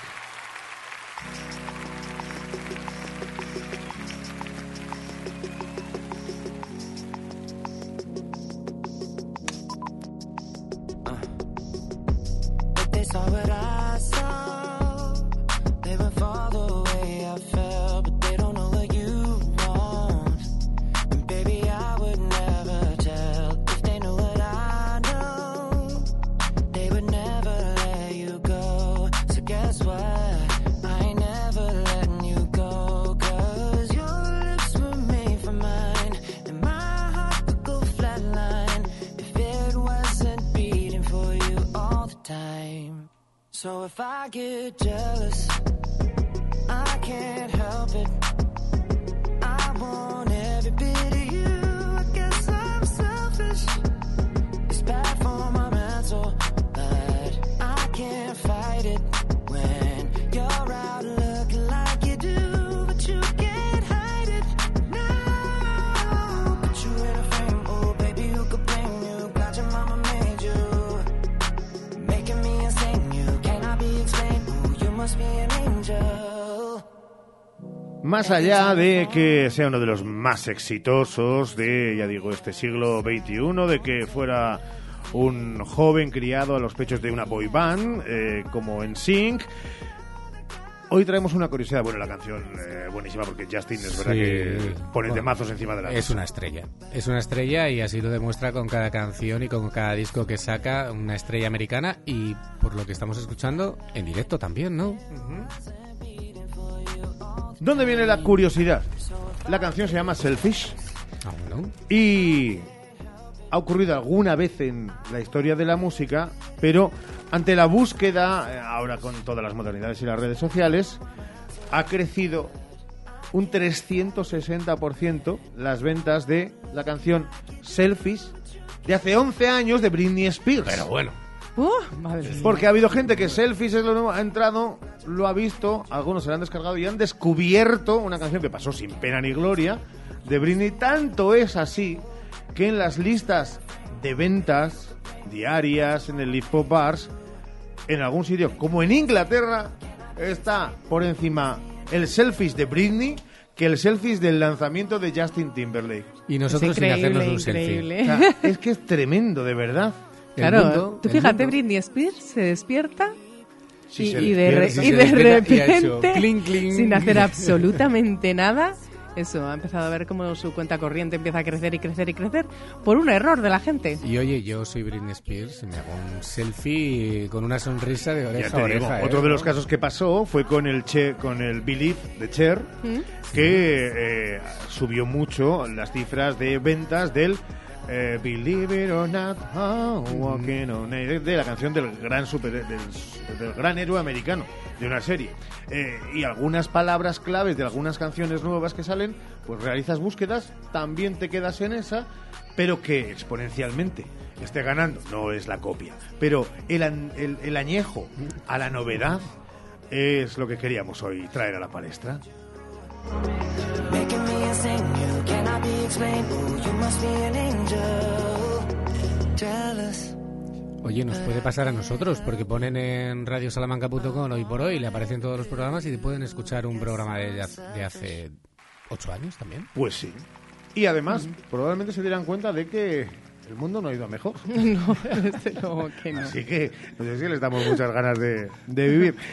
S32: So if I get jealous, I can't help it.
S2: Más allá de que sea uno de los más exitosos de, ya digo, este siglo XXI, de que fuera un joven criado a los pechos de una boy band, eh, como en Sync, Hoy traemos una curiosidad, bueno, la canción eh, buenísima porque Justin es verdad
S16: Sí.
S2: que pone
S16: Bueno,
S2: temazos encima de la
S16: Es
S2: mesa.
S16: una estrella. Es una estrella y así lo demuestra con cada canción y con cada disco que saca, una estrella americana y por lo que estamos escuchando, en directo también, ¿no?
S2: ¿Dónde viene la curiosidad? La canción se llama Selfish
S16: Ah, bueno.
S2: y ha ocurrido alguna vez en la historia de la música, pero ante la búsqueda, eh, ahora con todas las modernidades y las redes sociales, ha crecido un 360% las ventas de la canción Selfish de hace 11 años de Britney Spears. Pero
S16: bueno.
S3: Uh, madre mía.
S2: Porque ha habido gente que Selfies es lo nuevo, ha entrado, lo ha visto, algunos se lo han descargado y han descubierto una canción que pasó sin pena ni gloria de Britney. Tanto es así que en las listas de ventas diarias en el Live Pop Bars, en algún sitio, como en Inglaterra, está por encima el Selfies de Britney que el Selfies del lanzamiento de Justin Timberlake.
S16: Y nosotros sin
S3: increíble,
S16: hacernos un selfie.
S3: increíble.
S2: O sea, es que es tremendo, de verdad.
S3: Claro, tú fíjate, Britney Spears se despierta
S2: Sí,
S3: y,
S2: se
S3: y de, re- y repente,
S2: clink, clink.
S3: sin hacer absolutamente nada, eso, ha empezado a ver cómo su cuenta corriente empieza a crecer y crecer y crecer por un error de la gente.
S16: Y oye, yo soy Britney Spears y me hago un selfie con una sonrisa de
S2: Ya
S16: oreja
S2: te
S16: a
S2: digo,
S16: oreja. ¿eh?
S2: otro de los casos que pasó fue con el che, con el Believe de Cher,
S3: ¿Mm?
S2: que eh, subió mucho las cifras de ventas del eh, Believe It or Not, I'm Walking on Air, de la canción del gran super, del, gran héroe americano de una serie. Eh, y algunas palabras claves de algunas canciones nuevas que salen, pues realizas búsquedas, también te quedas en esa, pero que exponencialmente esté ganando, no es la copia, pero el, el añejo a la novedad es lo que queríamos hoy traer a la palestra.
S32: Making me insane, you cannot be explained. Ooh, you must be an angel. Jealous.
S16: Oye, nos puede pasar a nosotros, porque ponen en radiosalamanca.com hoy por hoy, le aparecen todos los programas y te pueden escuchar un programa de, de hace ocho años también.
S2: Pues sí. Y además, probablemente se dieran cuenta de que el mundo no ha ido a mejor.
S3: No, desde luego que no.
S2: Así que, no sé si les damos muchas ganas de, de vivir.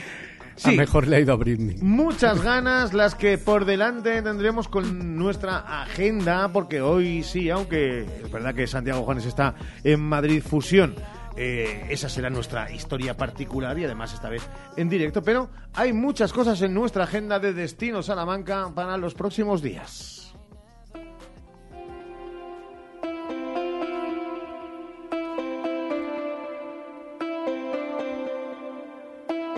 S16: A mejor le ha ido a Britney.
S2: Muchas ganas las que por delante tendremos con nuestra agenda, porque hoy sí, aunque es verdad que Santiago Juanes está en Madrid Fusión, eh, esa será nuestra historia particular y además esta vez en directo, pero hay muchas cosas en nuestra agenda de Destino Salamanca para los próximos días.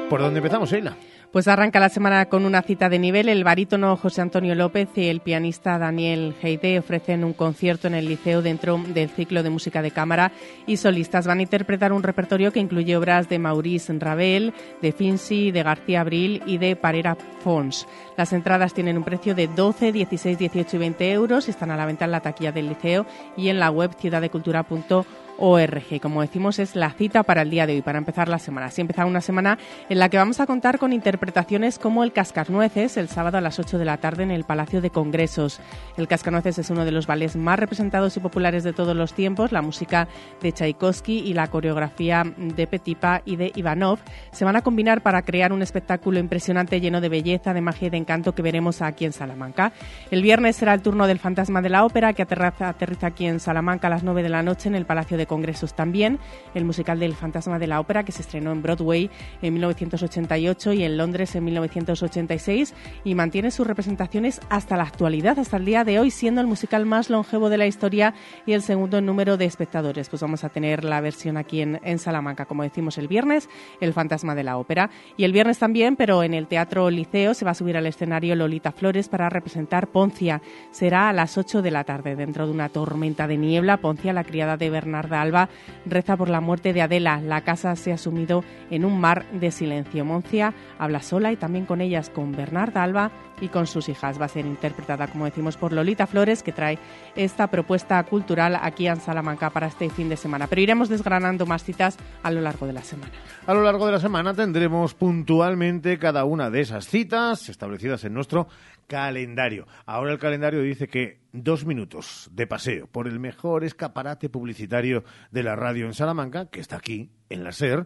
S2: ¿Por dónde empezamos, Sheila?
S3: Pues arranca la semana con una cita de nivel. El barítono José Antonio López y el pianista Daniel Heide ofrecen un concierto en el liceo dentro del ciclo de música de cámara y solistas. Van a interpretar un repertorio que incluye obras de Maurice Ravel, de Finzi, de García Abril y de Parera Fons. Las entradas tienen un precio de 12, 16, 18 y 20 euros y están a la venta en la taquilla del liceo y en la web ciudaddecultura.org. ORG. Como decimos, es la cita para el día de hoy, para empezar la semana. Así empezar una semana en la que vamos a contar con interpretaciones como el Cascarnueces el sábado a las 8 de la tarde en el Palacio de Congresos. El Cascarnueces es uno de los ballets más representados y populares de todos los tiempos. La música de Tchaikovsky y la coreografía de Petipa y de Ivanov se van a combinar para crear un espectáculo impresionante lleno de belleza, de magia y de encanto que veremos aquí en Salamanca. El viernes será el turno del Fantasma de la Ópera que aterraza- aterriza aquí en Salamanca a las 9 de la noche en el Palacio de de congresos también, el musical del Fantasma de la Ópera que se estrenó en Broadway en 1988 y en Londres en 1986 y mantiene sus representaciones hasta la actualidad, hasta el día de hoy, siendo el musical más longevo de la historia y el segundo en número de espectadores. Pues vamos a tener la versión aquí en, en Salamanca, como decimos el viernes, el Fantasma de la Ópera. Y el viernes también, pero en el Teatro Liceo se va a subir al escenario Lolita Flores para representar Poncia. Será a las 8 de la tarde, dentro de una tormenta de niebla. Poncia, la criada de Bernarda Alba, reza por la muerte de Adela. La casa se ha sumido en un mar de silencio. Moncia habla sola y también con ellas, con Bernarda Alba y con sus hijas. Va a ser interpretada, como decimos, por Lolita Flores, que trae esta propuesta cultural aquí en Salamanca para este fin de semana. Pero iremos desgranando más citas a lo largo de la semana.
S2: A lo largo de la semana tendremos puntualmente cada una de esas citas establecidas en nuestro calendario. Ahora el calendario dice que dos minutos de paseo por el mejor escaparate publicitario de la radio en Salamanca, que está aquí, en la SER,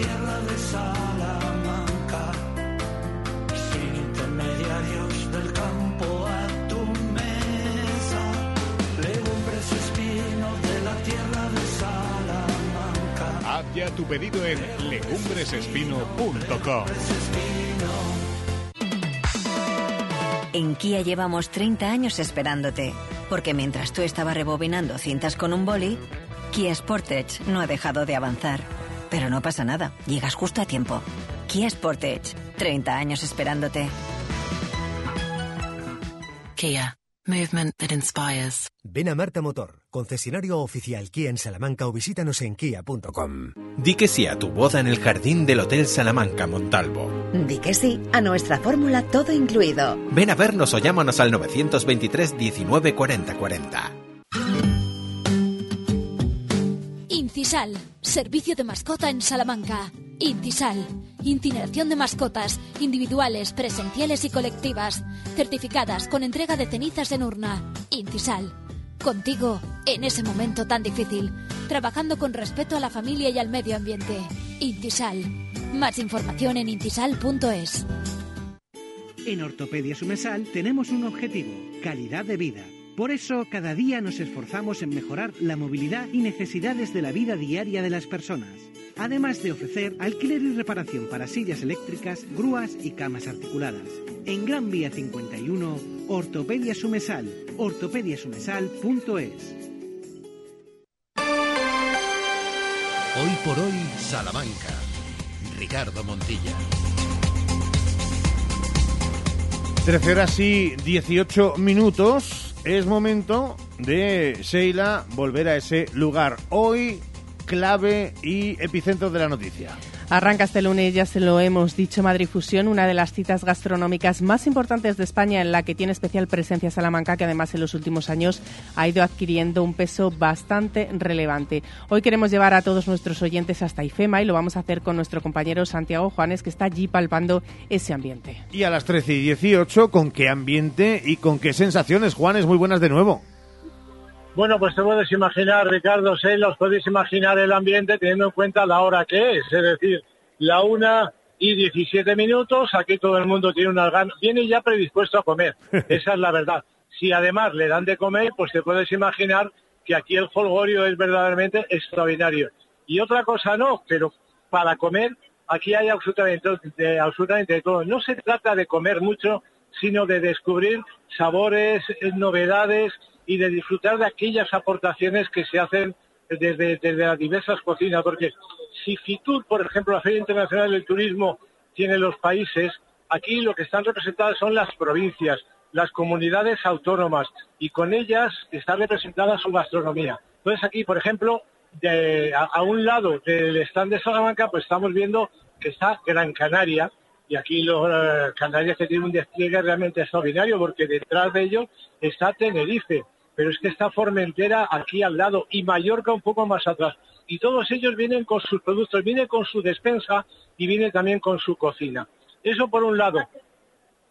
S33: tu
S19: pedido en legumbresespino.com.
S34: En Kia llevamos 30 años esperándote, porque mientras tú estabas rebobinando cintas con un boli, Kia Sportage no ha dejado de avanzar. Pero no pasa nada, llegas justo a tiempo. Kia Sportage, 30 años esperándote.
S35: Kia, movement that inspires.
S36: Ven a Marta Motor, concesionario oficial Kia en Salamanca o visítanos en kia.com.
S25: Di que sí a tu boda en el jardín del Hotel Salamanca Montalvo.
S37: Di que sí a nuestra fórmula todo incluido.
S25: Ven a vernos o llámanos al 923 19 40 40.
S38: Incisal, servicio de mascota en Salamanca. Incisal, incineración de mascotas, individuales, presenciales y colectivas, certificadas con entrega de cenizas en urna. Incisal, contigo en ese momento tan difícil, trabajando con respeto a la familia y al medio ambiente. Intisal, más información en intisal.es.
S39: En Ortopedia Sumesal tenemos un objetivo, calidad de vida. Por eso, cada día nos esforzamos en mejorar la movilidad y necesidades de la vida diaria de las personas. Además de ofrecer alquiler y reparación para sillas eléctricas, grúas y camas articuladas. En Gran Vía 51, Ortopedia Sumesal, ortopediasumesal.es.
S1: Hoy por hoy, Salamanca. Ricardo Montilla.
S2: 13 horas y 18 minutos. Es momento de, Sheila, volver a ese lugar. Hoy, clave y epicentro de la noticia.
S3: Arranca este lunes, ya se lo hemos dicho, Madrid Fusión, una de las citas gastronómicas más importantes de España en la que tiene especial presencia Salamanca, que además en los últimos años ha ido adquiriendo un peso bastante relevante. Hoy queremos llevar a todos nuestros oyentes hasta IFEMA y lo vamos a hacer con nuestro compañero Santiago Juanes, que está allí palpando ese ambiente.
S2: Y a las 13 y 18, ¿con qué ambiente y con qué sensaciones? Juanes, muy buenas de nuevo.
S7: Bueno, pues te puedes imaginar, Ricardo, sé, los podéis imaginar el ambiente teniendo en cuenta la hora que es, es decir, la una y 17 minutos, aquí todo el mundo tiene unas ganas, viene ya predispuesto a comer, esa es la verdad. Si además le dan de comer, pues te puedes imaginar que aquí el folgorio es verdaderamente extraordinario. Y otra cosa no, pero para comer aquí hay absolutamente, de, absolutamente de todo. No se trata de comer mucho, sino de descubrir sabores, eh, novedades, y de disfrutar de aquellas aportaciones que se hacen desde, las diversas cocinas, porque si FITUR, por ejemplo, la Feria Internacional del Turismo, tiene los países, aquí lo que están representadas son las provincias, las comunidades autónomas, y con ellas está representada su gastronomía. Entonces aquí, por ejemplo, a, un lado del stand de Salamanca, pues estamos viendo que está Gran Canaria, y aquí los uh, Canarias que tienen un despliegue realmente extraordinario, porque detrás de ellos está Tenerife, pero es que está Formentera aquí al lado y Mallorca un poco más atrás. Y todos ellos vienen con sus productos, vienen con su despensa y viene también con su cocina. Eso por un lado.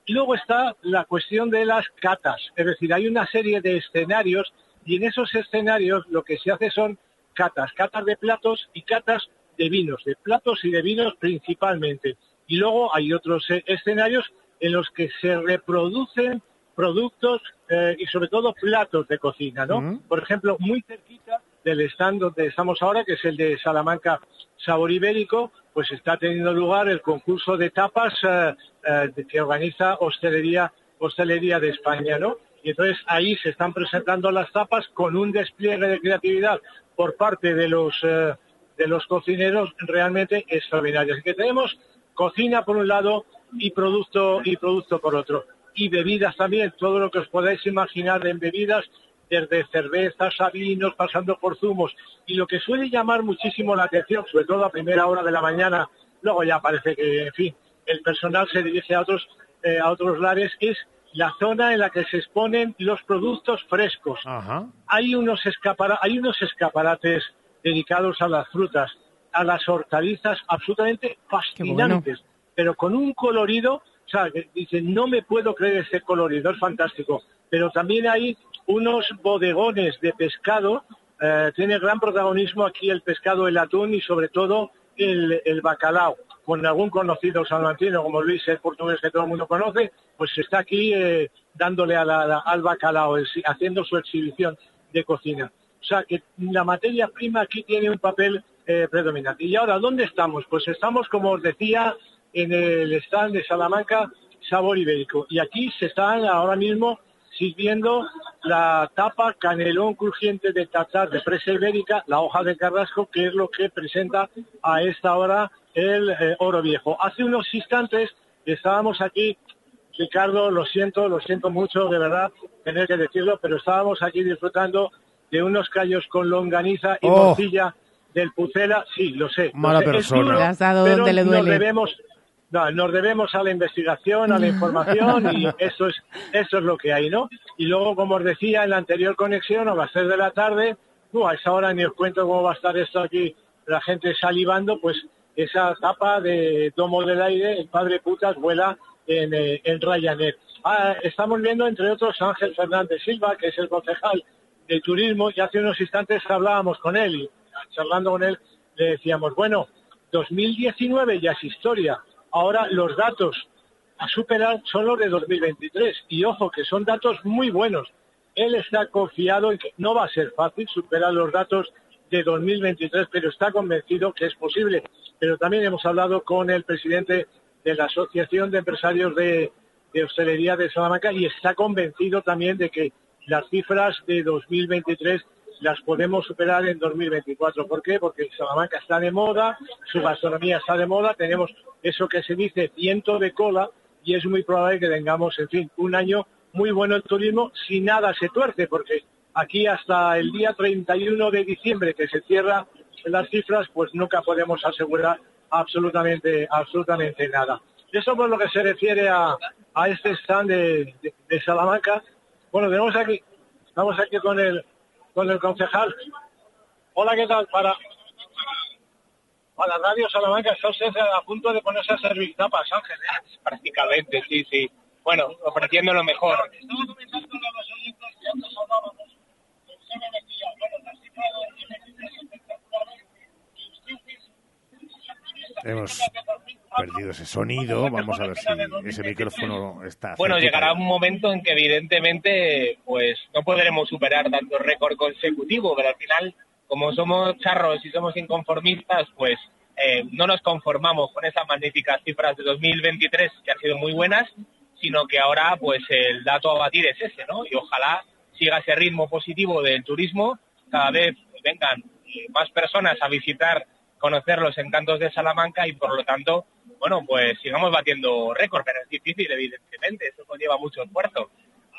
S7: Luego está la cuestión de las catas, es decir, hay una serie de escenarios y en esos escenarios lo que se hace son catas, catas de platos y catas de vinos, de platos y de vinos principalmente. Y luego hay otros eh, escenarios en los que se reproducen productos eh, y sobre todo platos de cocina, ¿no? Por ejemplo, muy cerquita del stand donde estamos ahora, que es el de Salamanca Sabor Ibérico, pues está teniendo lugar el concurso de tapas eh, eh, que organiza Hostelería, Hostelería de España, ¿no? Y entonces ahí se están presentando las tapas con un despliegue de creatividad por parte de los eh, de los cocineros realmente extraordinario. Así que tenemos cocina por un lado y producto y producto por otro y bebidas también, todo lo que os podáis imaginar en bebidas, desde cervezas a vinos, pasando por zumos. Y lo que suele llamar muchísimo la atención, sobre todo a primera hora de la mañana, luego ya parece que, en fin, el personal se dirige a otros, eh, a otros lares, es la zona en la que se exponen los productos frescos. Hay, unos escapara- hay unos escaparates dedicados a las frutas, a las hortalizas absolutamente fascinantes, pero con un colorido, o sea, que dicen, no me puedo creer ese colorido, es fantástico. Pero también hay unos bodegones de pescado, eh, tiene gran protagonismo aquí el pescado, el atún y sobre todo el, bacalao. Con algún conocido salmantino como Luis, el portugués que todo el mundo conoce, pues está aquí eh, dándole al bacalao, haciendo su exhibición de cocina. O sea que la materia prima aquí tiene un papel eh, predominante. Y ahora, ¿dónde estamos? Pues estamos, como os decía, en el stand de Salamanca Sabor Ibérico. Y aquí se están ahora mismo sirviendo la tapa canelón crujiente de tatar de presa ibérica, la hoja de carrasco, que es lo que presenta a esta hora el eh, oro viejo. Hace unos instantes estábamos aquí, Ricardo, lo siento, lo siento mucho, de verdad, tener que decirlo, pero estábamos aquí disfrutando de unos callos con longaniza y
S2: Oh.
S7: morcilla del Pucela, sí, lo sé. lo
S2: Mala
S7: sé,
S2: persona.
S7: duro,
S2: Le has dado
S7: pero
S2: donde le
S7: nos
S2: duele.
S7: debemos, no, nos debemos a la investigación, a la información y eso es, eso es lo que hay, ¿no? Y luego, como os decía en la anterior conexión, a las 3 de la tarde, uh, a esa hora ni os cuento cómo va a estar esto aquí, la gente salivando, pues esa tapa de Domo del Aire, el padre putas vuela en, eh, en Ryanair. Ah, estamos viendo, entre otros, a Ángel Fernández Silva, que es el concejal de turismo, y hace unos instantes hablábamos con él, y charlando con él, le decíamos, bueno, 2019 ya es historia, ahora los datos a superar son los de 2023, y ojo, que son datos muy buenos. Él está confiado en que no va a ser fácil superar los datos de 2023, pero está convencido que es posible. Pero también hemos hablado con el presidente de la Asociación de Empresarios de, Hostelería de Salamanca y está convencido también de que las cifras de 2023 las podemos superar en 2024. ¿Por qué? Porque Salamanca está de moda, su gastronomía está de moda, tenemos eso que se dice viento de cola y es muy probable que tengamos, en fin, un año muy bueno el turismo si nada se tuerce, porque aquí hasta el día 31 de diciembre que se cierra las cifras, pues nunca podemos asegurar absolutamente, absolutamente nada. Eso por lo que se refiere a, a este stand de- de Salamanca. Bueno, tenemos aquí, estamos aquí con el, con el concejal. Hola, ¿qué tal? Para, para Radio Salamanca, está usted a punto de ponerse a servir tapas, Ángel. ¿eh?
S40: prácticamente, sí, sí. Bueno, ofreciendo lo mejor.
S7: Estaba comentando a los oyentes que antes hablábamos del CBD, bueno, las cifras de 2023 espectaculares, y ustedes
S2: Hemos perdido ese sonido. Vamos a ver si ese micrófono está.
S40: Bueno,
S2: cerquita.
S40: llegará un momento en que evidentemente pues no podremos superar tanto récord consecutivo, pero al final, como somos charros y somos inconformistas, pues eh, no nos conformamos con esas magníficas cifras de 2023 que han sido muy buenas, sino que ahora pues el dato a batir es ese, ¿no? Y ojalá siga ese ritmo positivo del turismo, cada vez vengan más personas a visitar, conocer los encantos de Salamanca y por lo tanto, bueno, pues sigamos batiendo récord, pero es difícil evidentemente, eso conlleva mucho esfuerzo.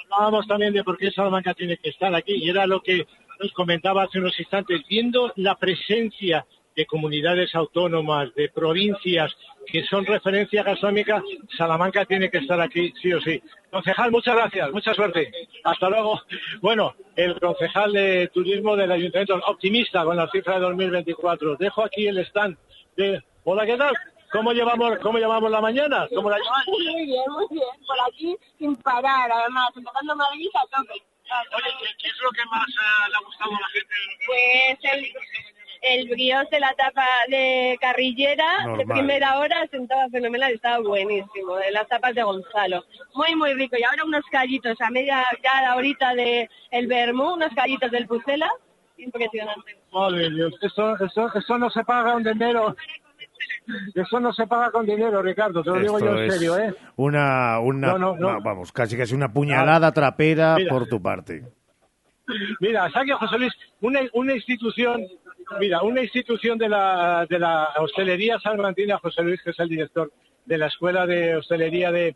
S7: hablábamos también de por qué Salamanca tiene que estar aquí y era lo que nos comentaba hace unos instantes, viendo la presencia de comunidades autónomas, de provincias que son referencia gastronómica, Salamanca tiene que estar aquí sí o sí. Concejal, muchas gracias, mucha suerte. Hasta luego. Bueno, el concejal de turismo del ayuntamiento, optimista con la cifra de 2024. Dejo aquí el stand de... Hola, ¿qué tal? ¿Cómo llevamos, cómo llevamos la mañana? ¿Cómo la lleváis?
S41: Muy bien, muy bien. Por aquí sin parar, además, empezando Madrid a tope.
S7: Oye, ¿qué, qué es lo que más eh, le ha gustado a la gente?
S41: Pues el, el brioche de la tapa de carrillera
S7: Normal.
S41: de primera hora sentaba fenomenal, estaba buenísimo, de las tapas de Gonzalo. Muy, muy rico. Y ahora unos callitos a media ya la horita de el vermú, unos callitos del Pucela. Impresionante.
S7: Madre Dios, eso, eso, eso no se paga con dinero. Eso no se paga con dinero, Ricardo, te lo digo yo en serio, ¿eh?
S2: Una, una
S7: No, no, no.
S2: va- vamos, casi casi una puñalada trapera
S7: Mira.
S2: por tu parte.
S7: Mira, saque José Luis, una, una institución, mira, una institución de la, de la hostelería salmantina, José Luis, que es el director de la escuela de hostelería de...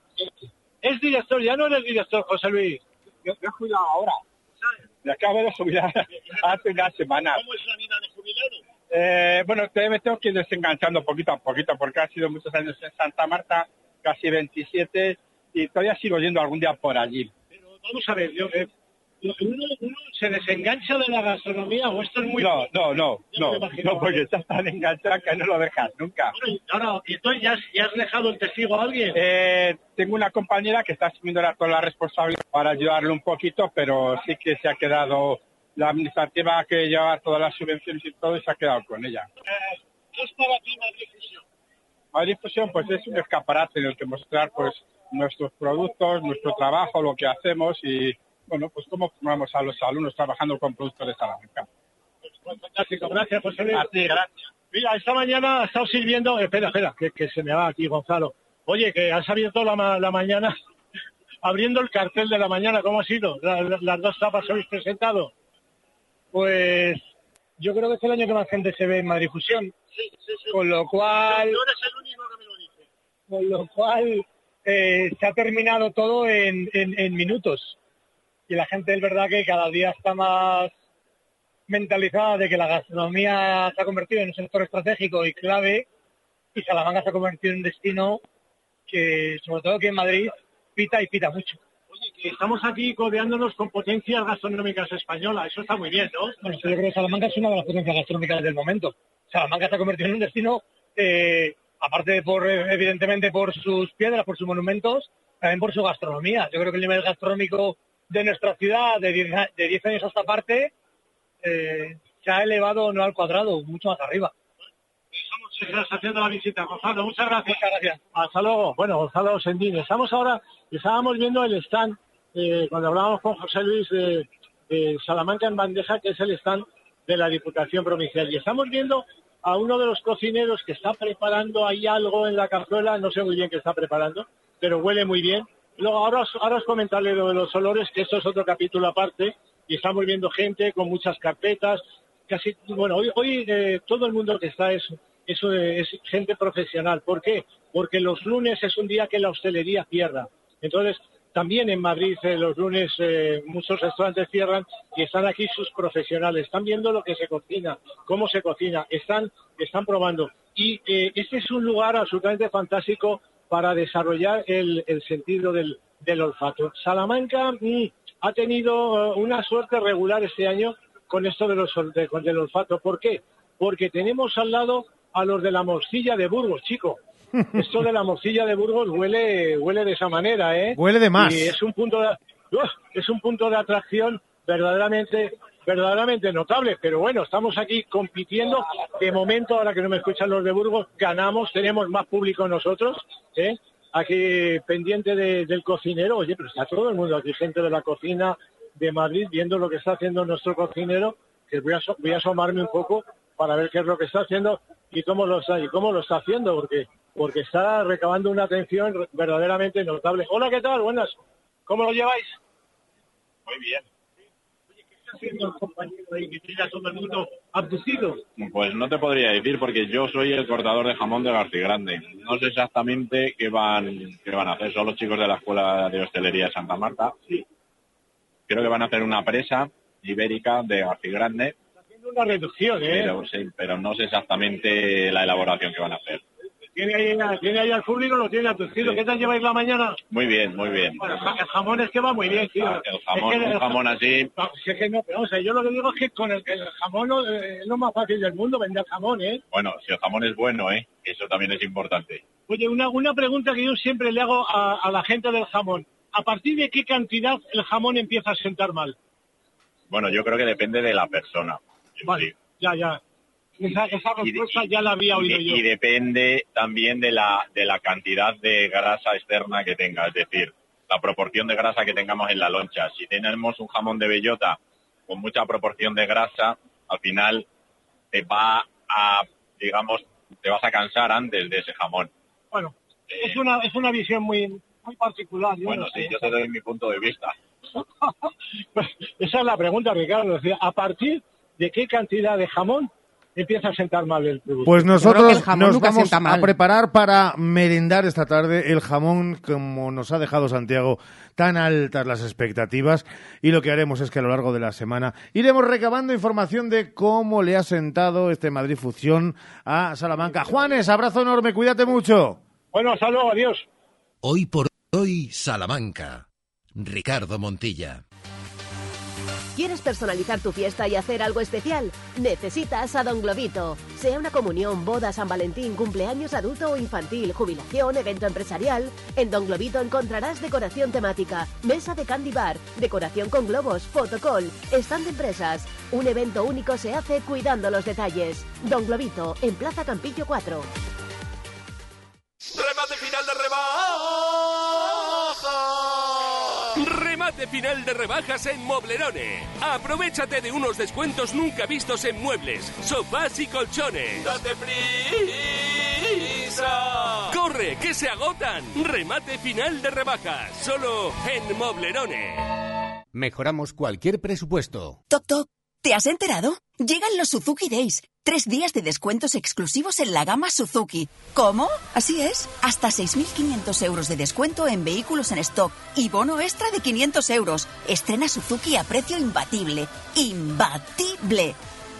S7: Es director, ya no eres director, José Luis.
S42: Yo me he jubilado ahora. Me acabo de jubilar hace una semana. Eh, bueno, me tengo que ir desenganchando poquito a poquito porque ha sido muchos años en Santa Marta, casi 27, y todavía sigo yendo algún día por allí.
S7: Vamos a ver, yo, eh, uno, uno se desengancha de la gastronomía o esto es muy...
S42: No, no, no, no, no, porque estás tan enganchado que no lo dejas nunca.
S7: Ahora, ¿y entonces ya has, ya has dejado el testigo a alguien?
S42: Eh, tengo una compañera que está asumiendo la- toda la responsabilidad para ayudarle un poquito, pero sí que se ha quedado la administrativa que lleva todas las subvenciones y todo y se ha quedado con ella.
S7: ¿Qué es para ti Madrid Fusión?
S42: Madrid Fusión pues es un escaparate en el que mostrar pues nuestros productos, nuestro trabajo, lo que hacemos y bueno, pues cómo formamos a los alumnos trabajando con productos de Salamanca.
S7: Fantástico, gracias José Luis.
S42: A ti, gracias.
S7: Mira, esta mañana ha estado sirviendo, espera, espera, que, que se me va aquí Gonzalo. Oye, que has abierto la, ma- la mañana, abriendo el cartel de la mañana, ¿cómo ha sido? La- la- las dos tapas habéis presentado. Pues yo creo que es el año que más gente se ve en Madrid Fusión. Con lo cual... No eres el único que me lo dice. Con lo cual eh, se ha terminado todo en, en- en minutos. Y la gente es verdad que cada día está más mentalizada de que la gastronomía se ha convertido en un sector estratégico y clave y Salamanca se ha convertido en un destino que, sobre todo que en Madrid, pita y pita mucho. Estamos aquí codeándonos con potencias gastronómicas españolas, eso está muy bien, ¿no? Bueno, yo creo que Salamanca es una de las potencias gastronómicas del momento. Salamanca se ha convertido en un destino, eh, aparte por, eh, evidentemente, por sus piedras, por sus monumentos, también por su gastronomía. Yo creo que el nivel gastronómico de nuestra ciudad, de 10, a- de 10 años a esta parte, eh, se ha elevado no al cuadrado, mucho más arriba. Estamos haciendo la visita, Gonzalo. Muchas gracias. Muchas gracias. Hasta luego. Bueno, Gonzalo Sendín. Estamos ahora, estábamos viendo el stand, eh, cuando hablábamos con José Luis de, Salamanca en bandeja, que es el stand de la Diputación Provincial. Y estamos viendo a uno de los cocineros que está preparando ahí algo en la cazuela, no sé muy bien qué está preparando, pero huele muy bien. Luego, ahora os, ahora os comentaré lo de los olores, que esto es otro capítulo aparte, y estamos viendo gente con muchas carpetas, casi, bueno, hoy, hoy eh, todo el mundo que está es, es gente profesional. ¿Por qué? Porque los lunes es un día que la hostelería cierra. Entonces, también en Madrid eh, los lunes eh, muchos restaurantes cierran y están aquí sus profesionales. Están viendo lo que se cocina, cómo se cocina, están, están probando. Y eh, este es un lugar absolutamente fantástico para desarrollar el, sentido del, olfato. Salamanca mm, ha tenido una suerte regular este año con esto de los, con del olfato. ¿Por qué? Porque tenemos al lado a los de la morcilla de Burgos, chico. Esto de la morcilla de Burgos huele, huele de esa manera, ¿eh?
S2: Huele de más.
S7: Y es un punto de, ¡Uf! es un punto de atracción verdaderamente verdaderamente notable, pero bueno, estamos aquí compitiendo. De momento, ahora que no me escuchan los de Burgos, ganamos, tenemos más público nosotros, ¿eh? Aquí pendiente de- del cocinero, oye, pero está todo el mundo aquí, gente de la cocina de Madrid, viendo lo que está haciendo nuestro cocinero, que voy a, voy a asomarme un poco para ver qué es lo que está haciendo y cómo lo está, y cómo lo está haciendo, porque, porque está recabando una atención verdaderamente notable. Hola, ¿qué tal? Buenas. ¿Cómo lo lleváis?
S42: Muy bien.
S7: ¿Qué está haciendo el compañero ahí que tiene a todo el mundo abducido?
S42: Pues no te podría decir porque yo soy el cortador de jamón de García Grande. No sé exactamente qué van, qué van a hacer. Son los chicos de la Escuela de Hostelería de Santa Marta. Creo que van a hacer una presa ibérica de García Grande,
S7: una reducción, ¿eh?
S42: pero, sí, pero no sé exactamente la elaboración que van a hacer.
S7: ¿Tiene ahí, ¿Tiene ahí al público lo tiene aturcido? ¿Qué tal lleváis la mañana?
S42: Muy bien, muy bien.
S7: Bueno, el jamón es que va muy bien, tío.
S42: El jamón,
S7: Es que
S42: un jamón así,
S7: No, si es que no, pero, o sea, yo lo que digo es que con el, el jamón no, eh, es lo más fácil del mundo vender jamón, ¿eh?
S42: bueno, si el jamón es bueno, ¿eh? Eso también es importante.
S7: Oye, una, una pregunta que yo siempre le hago a, a la gente del jamón. ¿A partir de qué cantidad el jamón empieza a sentar mal?
S42: Bueno, yo creo que depende de la persona.
S7: Vale, ya, ya. Esa, esa respuesta ya la había oído
S42: Y,
S7: yo.
S42: y depende también de la, de la cantidad de grasa externa que tenga, es decir, la proporción de grasa que tengamos en la loncha. Si tenemos un jamón de bellota con mucha proporción de grasa, al final te va a, digamos, te vas a cansar antes de ese jamón.
S7: Bueno, es una, es una visión muy, muy particular. Yo
S42: Bueno,
S7: no sé.
S42: sí, yo te doy mi punto de vista.
S7: Esa es la pregunta, Ricardo. Es decir, ¿A partir de qué cantidad de jamón empieza a sentar mal el producto?
S2: Pues nosotros nos vamos a preparar para merendar esta tarde el jamón, como nos ha dejado Santiago, tan altas las expectativas. Y lo que haremos es que a lo largo de la semana iremos recabando información de cómo le ha sentado este Madrid Fusión a Salamanca. Juanes, abrazo enorme, cuídate mucho.
S7: Bueno, hasta luego, adiós.
S1: Hoy por hoy, Salamanca. Ricardo Montilla.
S43: ¿Quieres personalizar tu fiesta y hacer algo especial? Necesitas a Don Globito. Sea una comunión, boda, San Valentín, cumpleaños adulto o infantil, jubilación, evento empresarial, en Don Globito encontrarás decoración temática, mesa de candy bar, decoración con globos, fotocall, stand de empresas. Un evento único se hace cuidando los detalles. Don Globito, en Plaza Campillo 4.
S44: Remate final de rebajas. Remate final de rebajas en Moblerone. Aprovechate de unos descuentos nunca vistos en muebles, sofás y colchones. ¡Date prisa! ¡Corre, que se agotan! Remate final de rebajas, solo en Moblerone.
S16: Mejoramos cualquier presupuesto.
S45: Toc, toc. ¿Te has enterado? Llegan los Suzuki Days. Tres días de descuentos exclusivos en la gama Suzuki. ¿Cómo? Así es. Hasta 6.500 euros de descuento en vehículos en stock y bono extra de 500 euros. Estrena Suzuki a precio imbatible. ¡Imbatible!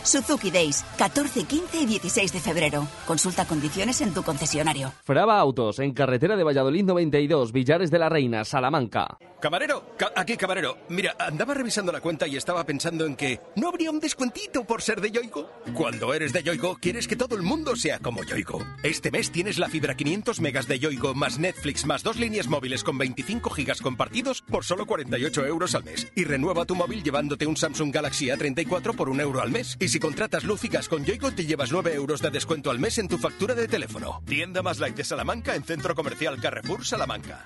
S45: Suzuki Days, 14, 15 y 16 de febrero. Consulta condiciones en tu concesionario.
S46: Frava Autos, en carretera de Valladolid 92, Villares de la Reina, Salamanca.
S47: Camarero, ca- aquí camarero. Mira, andaba revisando la cuenta y estaba pensando en que no habría un descuentito por ser de Yoigo. Cuando eres de Yoigo, quieres que todo el mundo sea como Yoigo. Este mes tienes la fibra 500 megas de Yoigo más Netflix más dos líneas móviles con 25 gigas compartidos por solo 48 euros al mes. Y renueva tu móvil llevándote un Samsung Galaxy A34 por un euro al mes. Y si contratas luz y gas con Yoigo, te llevas 9 euros de descuento al mes en tu factura de teléfono. Tienda más light de Salamanca en Centro Comercial Carrefour Salamanca.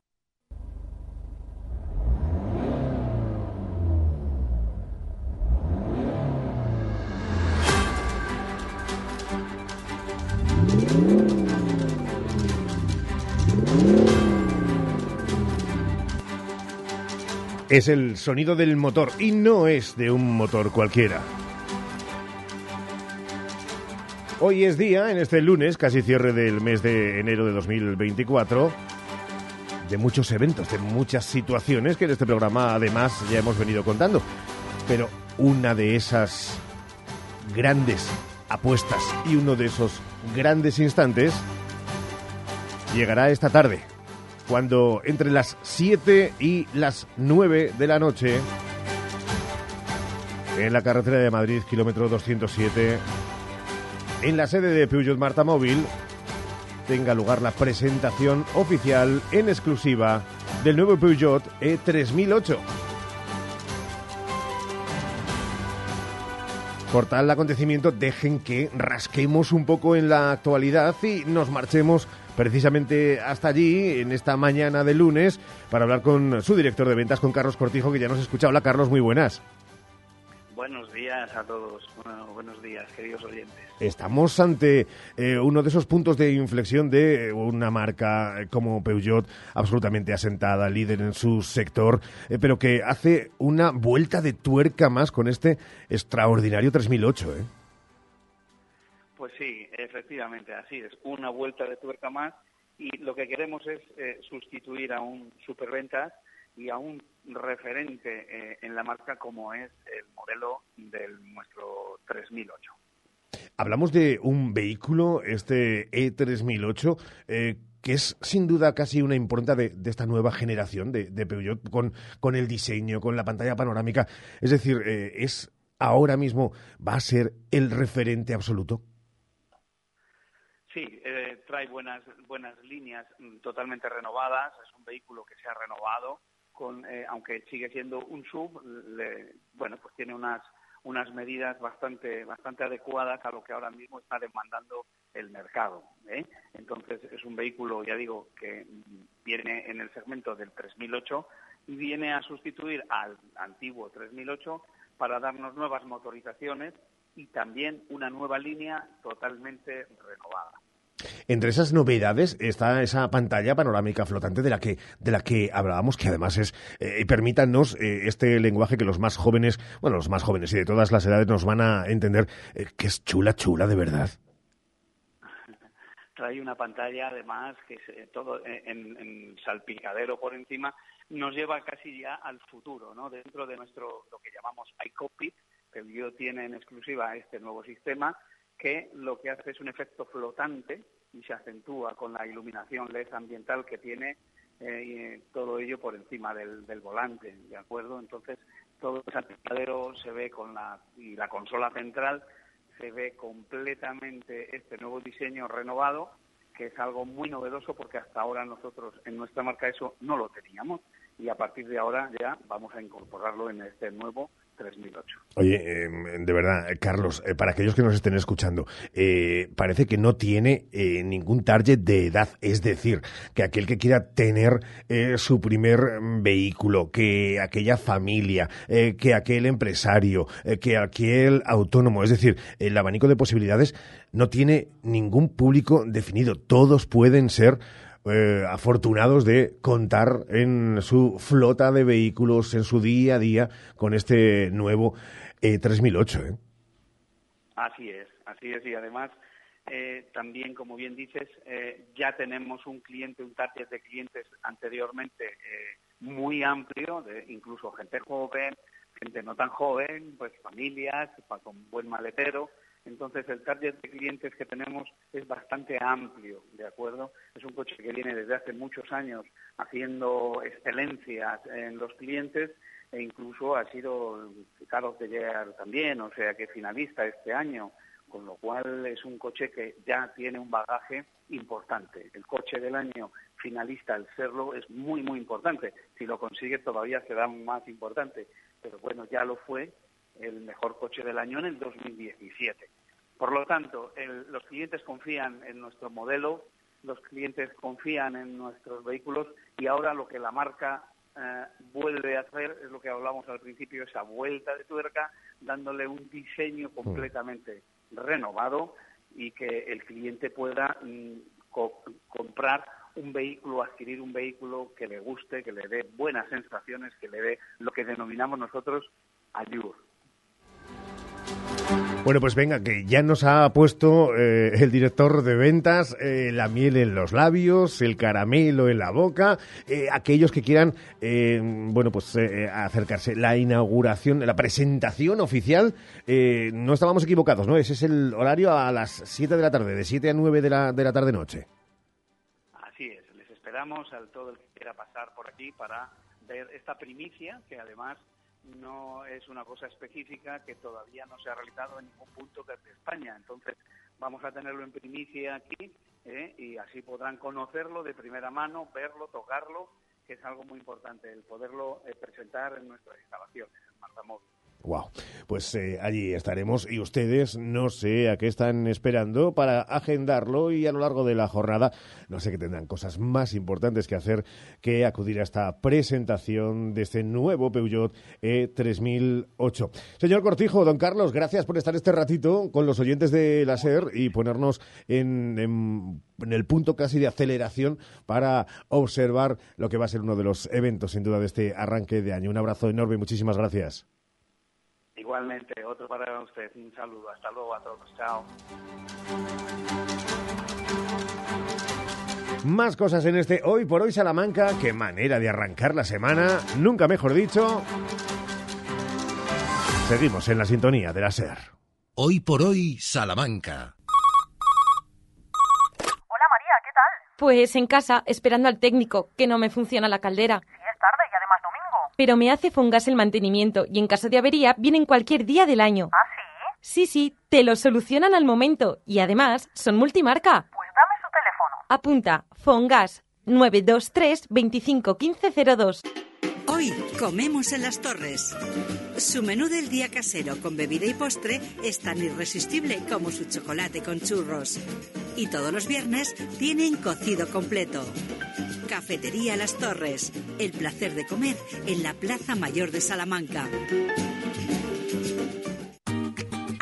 S2: Es el sonido del motor y no es de un motor cualquiera. Hoy es día, en este lunes, casi cierre del mes de enero de 2024, de muchos eventos, de muchas situaciones que en este programa además ya hemos venido contando. Pero una de esas grandes apuestas y uno de esos grandes instantes llegará esta tarde, cuando entre las 7 y las 9 de la noche, en la carretera de Madrid, kilómetro 207, en la sede de Peugeot Marta Móvil, tenga lugar la presentación oficial en exclusiva del nuevo Peugeot E E3008. Por tal acontecimiento, dejen que rasquemos un poco en la actualidad y nos marchemos precisamente hasta allí en esta mañana de lunes para hablar con su director de ventas, con Carlos Cortijo, que ya nos escucha. Hola Carlos, muy buenas.
S48: Buenos días a todos. buenos días, queridos oyentes.
S2: Estamos ante eh, uno de esos puntos de inflexión de eh, una marca como Peugeot, absolutamente asentada, líder en su sector, eh, pero que hace una vuelta de tuerca más con este extraordinario 3008. ¿eh?
S48: Pues sí, efectivamente, así es. Una vuelta de tuerca más y lo que queremos es sustituir a un superventas y a un referente eh, en la marca como es el modelo del nuestro 3008.
S2: Hablamos de un vehículo, este E3008, eh, que es sin duda casi una impronta de, esta nueva generación de, Peugeot con, con, el diseño, con la pantalla panorámica. Es decir, eh, es ahora mismo va a ser el referente absoluto.
S48: Sí, trae buenas buenas líneas mm, totalmente renovadas. Es un vehículo que se ha renovado eh, aunque sigue siendo un sub, bueno, pues tiene unas unas medidas bastante bastante adecuadas a lo que ahora mismo está demandando el mercado. ¿eh? Entonces es un vehículo, ya digo, que viene en el segmento del 3008 y viene a sustituir al antiguo 3008 para darnos nuevas motorizaciones y también una nueva línea totalmente renovada.
S2: Entre esas novedades está esa pantalla panorámica flotante de la que, de la que hablábamos, que además es, eh, permítanos eh, este lenguaje que los más jóvenes, bueno, los más jóvenes y de todas las edades nos van a entender, eh, que es chula, chula, de verdad.
S48: Trae una pantalla además que es todo en, salpicadero por encima, nos lleva casi ya al futuro, ¿no? Dentro de nuestro, lo que llamamos iCockpit, que yo tiene en exclusiva este nuevo sistema, que lo que hace es un efecto flotante y se acentúa con la iluminación LED ambiental que tiene eh, todo ello por encima del, volante, ¿de acuerdo? Entonces, todo el salpicadero se ve con la, y la consola central se ve completamente este nuevo diseño renovado, que es algo muy novedoso porque hasta ahora nosotros en nuestra marca eso no lo teníamos y a partir de ahora ya vamos a incorporarlo en este nuevo 3008.
S2: Oye, em, de verdad, eh, Carlos, eh, para aquellos que nos estén escuchando, eh, parece que no tiene ningún target de edad. Es decir, que aquel que quiera tener su primer mm, vehículo, que aquella familia, que aquel empresario, que aquel autónomo, es decir, el abanico de posibilidades no tiene ningún público definido. Todos pueden ser eh, afortunados de contar en su flota de vehículos, en su día a día, con este nuevo E3008. ¿eh?
S48: Así es, así es. Y además, eh, también, como bien dices, ya tenemos un cliente, un target de clientes anteriormente muy amplio, de incluso gente joven, gente no tan joven, pues familias, con buen maletero, entonces, el target de clientes que tenemos es bastante amplio, ¿de acuerdo? Es un coche que viene desde hace muchos años haciendo excelencias en los clientes e incluso ha sido Carlos de Year también, o sea que finalista este año, con lo cual es un coche que ya tiene un bagaje importante. El coche del año finalista, al serlo, es muy, muy importante. Si lo consigue todavía será más importante, pero bueno, ya lo fue el mejor coche del año en el 2017. Por lo tanto, los clientes confían en nuestro modelo, los clientes confían en nuestros vehículos y ahora lo que la marca eh, vuelve a hacer es lo que hablamos al principio, esa vuelta de tuerca, dándole un diseño mm. completamente renovado y que el cliente pueda mm, comprar un vehículo, adquirir un vehículo que le guste, que le dé buenas sensaciones, que le dé lo que denominamos nosotros ayuda.
S2: Bueno, pues venga, que ya nos ha puesto eh, el director de ventas eh, la miel en los labios, el caramelo en la boca, eh, aquellos que quieran, bueno, pues acercarse. La inauguración, la presentación oficial, no estábamos equivocados, ¿no? Ese es el horario a las 7 de la tarde, de 7 a 9 de la, de la tarde-noche.
S48: Así es, les esperamos a todo el que quiera pasar por aquí para ver esta primicia, que además no es una cosa específica que todavía no se ha realizado en ningún punto de España. Entonces, vamos a tenerlo en primicia aquí ¿eh? y así podrán conocerlo de primera mano, verlo, tocarlo, que es algo muy importante, el poderlo eh, presentar en nuestras instalaciones, en Marta
S2: Wow. Pues eh, allí estaremos y ustedes no sé a qué están esperando para agendarlo y a lo largo de la jornada no sé que tendrán cosas más importantes que hacer que acudir a esta presentación de este nuevo Peugeot E3008. Señor Cortijo, don Carlos, gracias por estar este ratito con los oyentes de la SER y ponernos en, en, en el punto casi de aceleración para observar lo que va a ser uno de los eventos sin duda de este arranque de año. Un abrazo enorme y muchísimas gracias.
S48: Igualmente, otro para usted. Un saludo. Hasta luego a todos. Chao.
S2: Más cosas en este Hoy por Hoy Salamanca. Qué manera de arrancar la semana. Nunca mejor dicho. Seguimos en la sintonía de la SER.
S1: Hoy por Hoy Salamanca.
S49: Hola María, ¿qué tal? Pues en casa, esperando al técnico, que no me funciona la caldera. Sí, es tarde. Pero me hace Fongas el mantenimiento y en caso de avería vienen cualquier día del año. ¿Ah, sí? Sí, sí, te lo solucionan al momento y además son multimarca. Pues dame su teléfono. Apunta, Fongas 923 25 1502.
S50: Comemos en las torres. Su menú del día casero con bebida y postre es tan irresistible como su chocolate con churros. Y todos los viernes tienen cocido completo. Cafetería Las Torres. El placer de comer en la Plaza Mayor de Salamanca.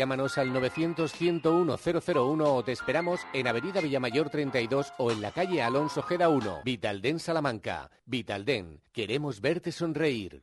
S46: Llámanos al 900-101-001 o te esperamos en Avenida Villamayor 32 o en la calle Alonso Geda 1, Vitalden Salamanca. Vitalden, queremos verte sonreír.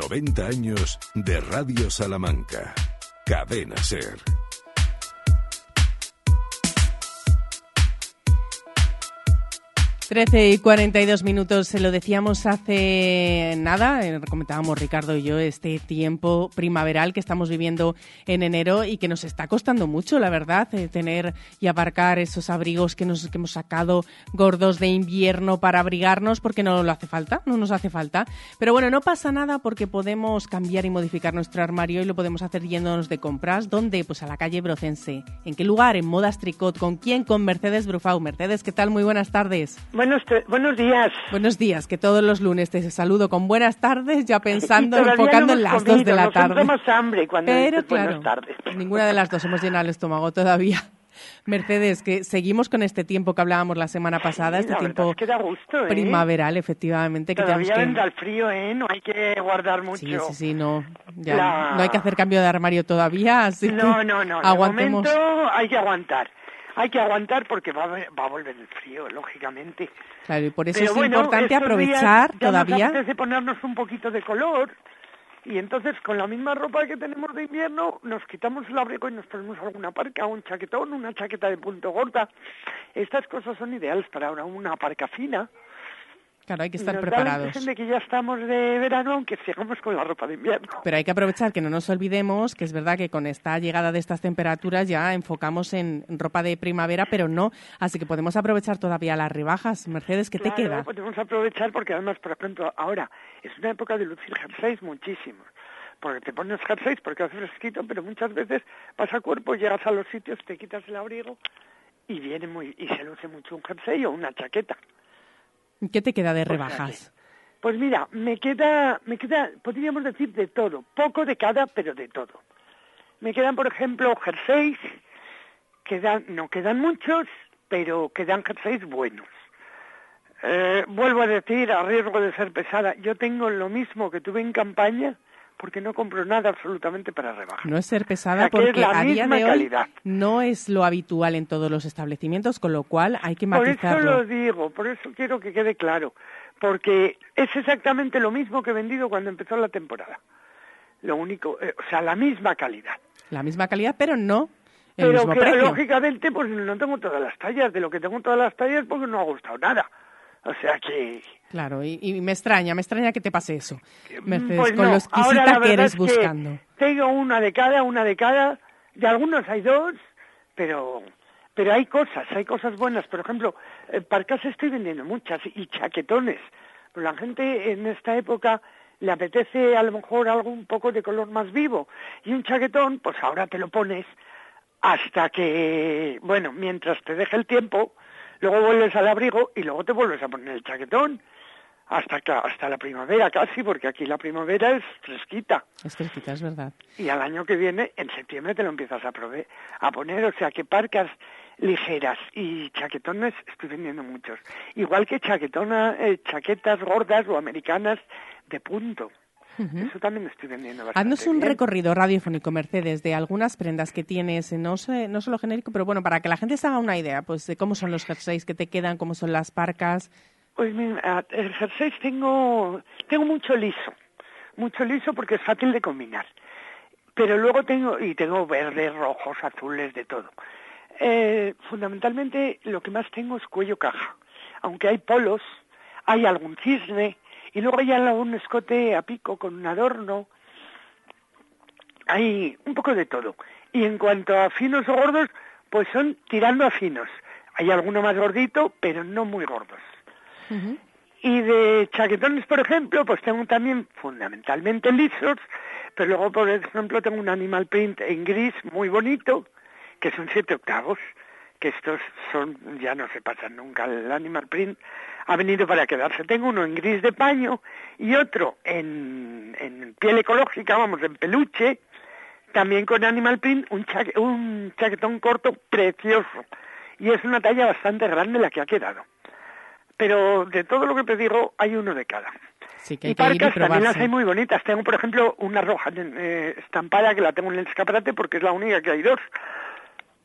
S51: Noventa años de Radio Salamanca. Cadena Ser.
S3: 13 y 42 minutos, se lo decíamos hace nada, eh, comentábamos Ricardo y yo este tiempo primaveral que estamos viviendo en enero y que nos está costando mucho, la verdad, eh, tener y aparcar esos abrigos que, nos, que hemos sacado gordos de invierno para abrigarnos porque no lo hace falta, no nos hace falta. Pero bueno, no pasa nada porque podemos cambiar y modificar nuestro armario y lo podemos hacer yéndonos de compras. ¿Dónde? Pues a la calle Brocense. ¿En qué lugar? En Modas Tricot. ¿Con quién? Con Mercedes Brufau. Mercedes, ¿qué tal? Muy buenas tardes.
S52: Buenos, buenos días.
S3: Buenos días, que todos los lunes te saludo con buenas tardes, ya pensando, enfocando en las dos de la
S52: nos
S3: tarde.
S52: Hambre cuando
S3: Pero
S52: dices buenas
S3: claro,
S52: tardes.
S3: ninguna de las dos hemos llenado el estómago todavía. Mercedes, que seguimos con este tiempo que hablábamos la semana pasada,
S52: Sí,
S3: este tiempo
S52: es que gusto, ¿eh?
S3: primaveral, efectivamente, que
S52: Todavía
S3: tenemos
S52: vendrá
S3: que...
S52: el frío, ¿eh? No hay que guardar mucho.
S3: Sí, sí, sí, no, ya
S52: La-
S3: no hay que hacer cambio de armario todavía, así que
S52: No, no, no. De momento hay que aguantar. Hay que aguantar porque va va a volver el frío, lógicamente.
S3: Claro, y por eso
S52: Pero
S3: es
S52: bueno,
S3: importante aprovechar
S52: ya
S3: todavía.
S52: Nos apetece ponernos un poquito de color y entonces con la misma ropa que tenemos de invierno nos quitamos el abrigo y nos ponemos alguna parca, un chaquetón, una chaqueta de punto gorda. Estas cosas son ideales para ahora una parca fina.
S3: Claro, hay que estar
S52: nos da la
S3: preparados.
S52: impresión de que ya estamos de verano, aunque sigamos con la ropa de invierno.
S3: Pero hay que aprovechar que no nos olvidemos que es verdad que con esta llegada de estas temperaturas ya enfocamos en ropa de primavera, pero no. Así que podemos aprovechar todavía las rebajas. Mercedes, ¿qué te
S52: Claro,
S3: queda?
S52: Podemos aprovechar porque además, por ejemplo, ahora es una época de lucir jerseys muchísimo. Porque te pones jerseys porque hace fresquito, pero muchas veces vas a cuerpo, llegas a los sitios, te quitas el abrigo y viene muy y se luce mucho un jersey o una chaqueta.
S3: ¿Qué te queda de
S52: Pues
S3: rebajas?
S52: Pues mira, me queda, me queda, podríamos decir de todo, poco de cada, pero de todo. Me quedan, por ejemplo, jerseys, quedan, no quedan muchos, pero quedan jerseys buenos. Eh, vuelvo a decir, a riesgo de ser pesada, yo tengo lo mismo que tuve en campaña, porque no compro nada absolutamente para rebajar.
S3: No es ser
S52: O
S3: pesada
S52: sea,
S3: porque
S52: la
S3: a día
S52: misma
S3: de hoy
S52: calidad.
S3: no es lo habitual en todos los establecimientos, con lo cual hay que
S52: Por eso
S3: matizarlo.
S52: lo digo, por eso quiero que quede claro, porque es exactamente lo mismo que he vendido cuando empezó la temporada. Lo único, eh, o sea, la misma calidad.
S3: La misma calidad, pero no el
S52: Pero
S3: mismo
S52: que
S3: precio.
S52: lógicamente pues no tengo todas las tallas, de lo que tengo todas las tallas porque no ha gustado nada. O sea que
S3: Claro, y, y me extraña, me extraña que te pase eso, Mercedes,
S52: pues
S3: con
S52: no,
S3: lo
S52: ahora
S3: exquisita que eres
S52: es
S3: buscando.
S52: tengo una de cada, una de cada, de algunos hay dos, pero pero hay cosas, hay cosas buenas. Por ejemplo, eh, parcas estoy vendiendo muchas y chaquetones. Pero la gente en esta época le apetece a lo mejor algo un poco de color más vivo. Y un chaquetón, pues ahora te lo pones hasta que, bueno, mientras te deje el tiempo, luego vuelves al abrigo y luego te vuelves a poner el chaquetón. Hasta, hasta la primavera casi, porque aquí la primavera es fresquita.
S3: Es fresquita, es verdad.
S52: Y al año que viene, en septiembre, te lo empiezas a, prove- a poner. O sea que parcas ligeras y chaquetones estoy vendiendo muchos. Igual que chaquetona, eh, chaquetas gordas o americanas de punto. Eso también estoy vendiendo bastante
S3: Haznos un
S52: bien.
S3: recorrido radiofónico, Mercedes, de algunas prendas que tienes, eh, no, sé, no solo genérico, pero bueno, para que la gente se haga una idea, pues de cómo son los jerseys que te quedan, cómo son las parcas.
S52: Pues mira, el jersey tengo, tengo mucho liso, mucho liso porque es fácil de combinar. Pero luego tengo, y tengo verdes, rojos, azules, de todo. Eh, fundamentalmente lo que más tengo es cuello caja. Aunque hay polos, hay algún cisne, y luego hay algún escote a pico con un adorno. Hay un poco de todo. Y en cuanto a finos o gordos, pues son tirando a finos. Hay alguno más gordito, pero no muy gordos. Y de chaquetones, por ejemplo, pues tengo también fundamentalmente lisos, pero luego, por ejemplo, tengo un animal print en gris muy bonito, que son siete octavos, que estos son, ya no se pasan nunca, el animal print ha venido para quedarse. Tengo uno en gris de paño y otro en, en piel ecológica, vamos, en peluche, también con animal print, un, chaque- un chaquetón corto precioso. Y es una talla bastante grande la que ha quedado. Pero de todo lo que te digo, hay uno de cada.
S3: Sí, que
S52: Y
S3: ir
S52: parcas también las hay muy bonitas. Tengo, por ejemplo, una roja eh, estampada que la tengo en el escaparate porque es la única que hay dos.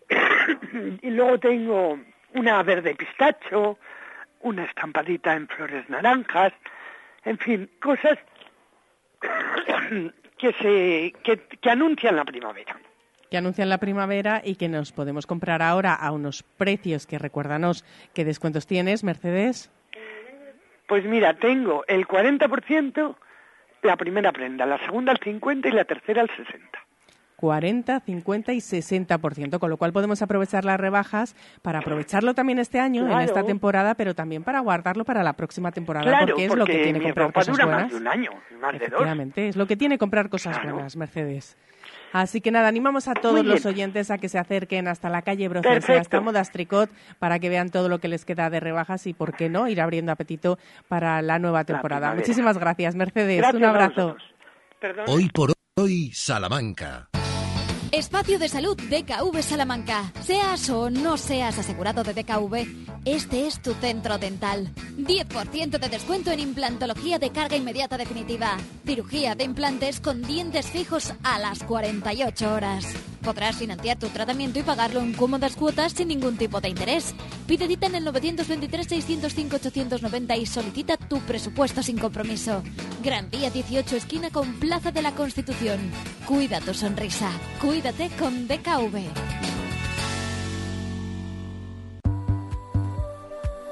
S52: y luego tengo una verde pistacho, una estampadita en flores naranjas, en fin, cosas que se que, que anuncian la primavera.
S3: que anuncian la primavera y que nos podemos comprar ahora a unos precios que recuérdanos qué descuentos tienes, Mercedes.
S52: Pues mira, tengo el 40% la primera prenda, la segunda al 50 y la tercera al 60.
S3: 40, 50 y 60%, con lo cual podemos aprovechar las rebajas para aprovecharlo también este año, en esta temporada, pero también para guardarlo para la próxima temporada,
S52: Claro,
S3: porque es lo que tiene comprar cosas
S52: dura
S3: buenas.
S52: más de un año, más de dos.
S3: Efectivamente, es lo que tiene comprar cosas
S52: Claro.
S3: buenas, Mercedes. Así que nada, animamos a todos los oyentes a que se acerquen hasta la calle Broces y
S52: Perfecto.
S3: hasta Modas Tricot para que vean todo lo que les queda de rebajas y, por qué no, ir abriendo apetito para la nueva temporada. Muchísimas gracias, Mercedes.
S1: Gracias
S3: Un abrazo.
S1: Hoy por hoy, Salamanca.
S38: Espacio de salud DKV Salamanca. Seas o no seas asegurado de DKV, este es tu centro dental. 10% de descuento en implantología de carga inmediata definitiva. Cirugía de implantes con dientes fijos a las 48 horas. Podrás financiar tu tratamiento y pagarlo en cómodas cuotas sin ningún tipo de interés. Pide cita en el 923-605-890 y solicita tu presupuesto sin compromiso. Gran Vía 18, esquina con Plaza de la Constitución. Cuida tu sonrisa. Cuídate con DKV.